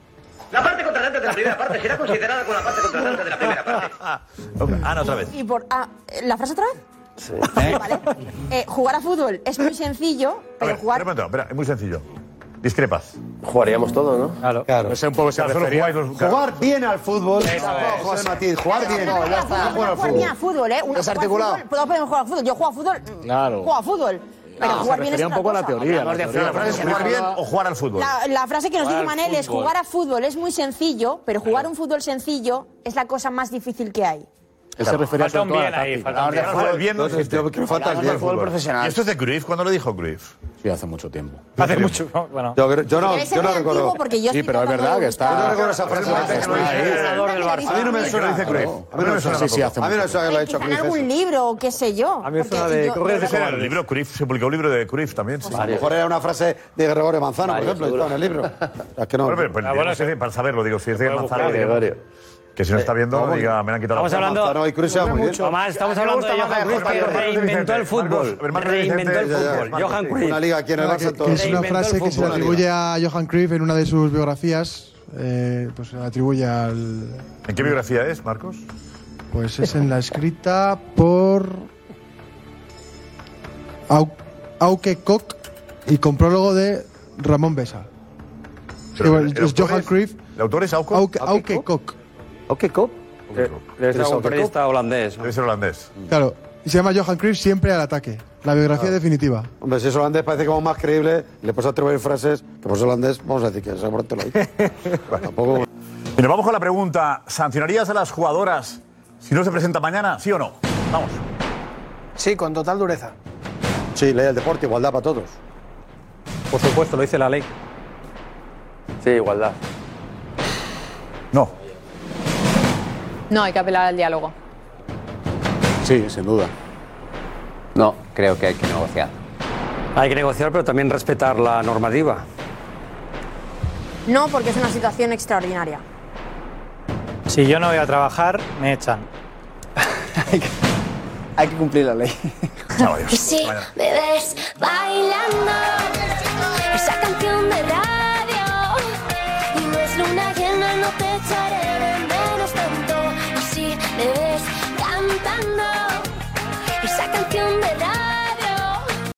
La parte contratante de la primera parte será considerada como la parte contratante de la primera parte. <laughs> okay. Ana, otra vez. Y, por, ah, ¿La frase otra vez? Sí. Eh, jugar a fútbol es muy sencillo, pero ver, jugar. Espera, espera, es muy sencillo. Discrepas. Jugaríamos todo, ¿no? Claro. claro. No sé un poco si claro, refería. Los... Jugar bien al fútbol. Eso es, Matiz, jugar bien. No, ya está. Jugar al fútbol. al fútbol, ¿eh? Desarticulado. Podemos jugar al fútbol. Yo juego al fútbol. Claro. Juego al fútbol. Pero no, jugar bien es un poco cosa. a la teoría. La, frase es jugar bien o jugar al fútbol. La, la frase que nos jugar dice Manel es jugar al fútbol es muy sencillo, pero jugar un fútbol sencillo es la cosa más difícil que hay. Se refería falta bien ahí, falta bien. Bien este, falta el bien fútbol profesional. ¿Y esto es de Cruyff? ¿Cuándo lo dijo Cruyff? Sí, hace mucho tiempo. Hace mucho, bueno. Yo, no, yo no recuerdo. sí, pero es verdad que está... Yo no recuerdo esa frase. A mí no me suena, dice Cruyff. A mí no me suena. Sí, sí, hace mucho. A mí no me suena que lo ha dicho Cruyff. algún libro o qué sé yo. A mí me suena de... El libro Cruyff, se publicó un libro de Cruyff también. A lo mejor era una frase de Gregorio Manzano, por ejemplo, en el libro. Es que no... Bueno, para saberlo, digo, si es de Manzano no está viendo, vamos, diga, me han quitado Estamos la hablando, Manzano y Cruz muy bien. Tomás, estamos hablando de Johan Cruyff que reinventó el fútbol. Reinventó el fútbol. Johan Una Cruyff. liga aquí en el Barça en todo. Que es una frase que se le atribuye a Johan Cruyff en una de sus biografías. eh, pues se le atribuye al. ¿En qué biografía es, Marcos? Pues es en la escrita por. Au- Auke Koch y con prólogo de Ramón Besa. Sí, Pero bueno, es Johan Cruyff. ¿El autor es Auco? Auke, Auke Koch. ¿Qué cop? Debe ser ¿Eres algún Auke periodista holandés. ¿no? Debe ser holandés. Claro. Y se llama Johan Cruyff siempre al ataque. La biografía definitiva. Hombre, si es holandés parece como más creíble, le puedes atribuir frases que por ser holandés, vamos a decir que seguramente lo hay. Tampoco... Y nos vamos con la pregunta: ¿sancionarías a las jugadoras si no se presenta mañana? ¿Sí o no? Vamos. Sí, con total dureza. Sí, ley del deporte, igualdad para todos. Por supuesto, lo dice la ley. Sí, igualdad. No. No, hay que apelar al diálogo. Sí, sin duda. No, creo que hay que negociar. Hay que negociar, pero también respetar la normativa. No, porque es una situación extraordinaria. Si yo no voy a trabajar, me echan. <laughs> Hay que cumplir la ley. Y si me ves bailando esa canción de radio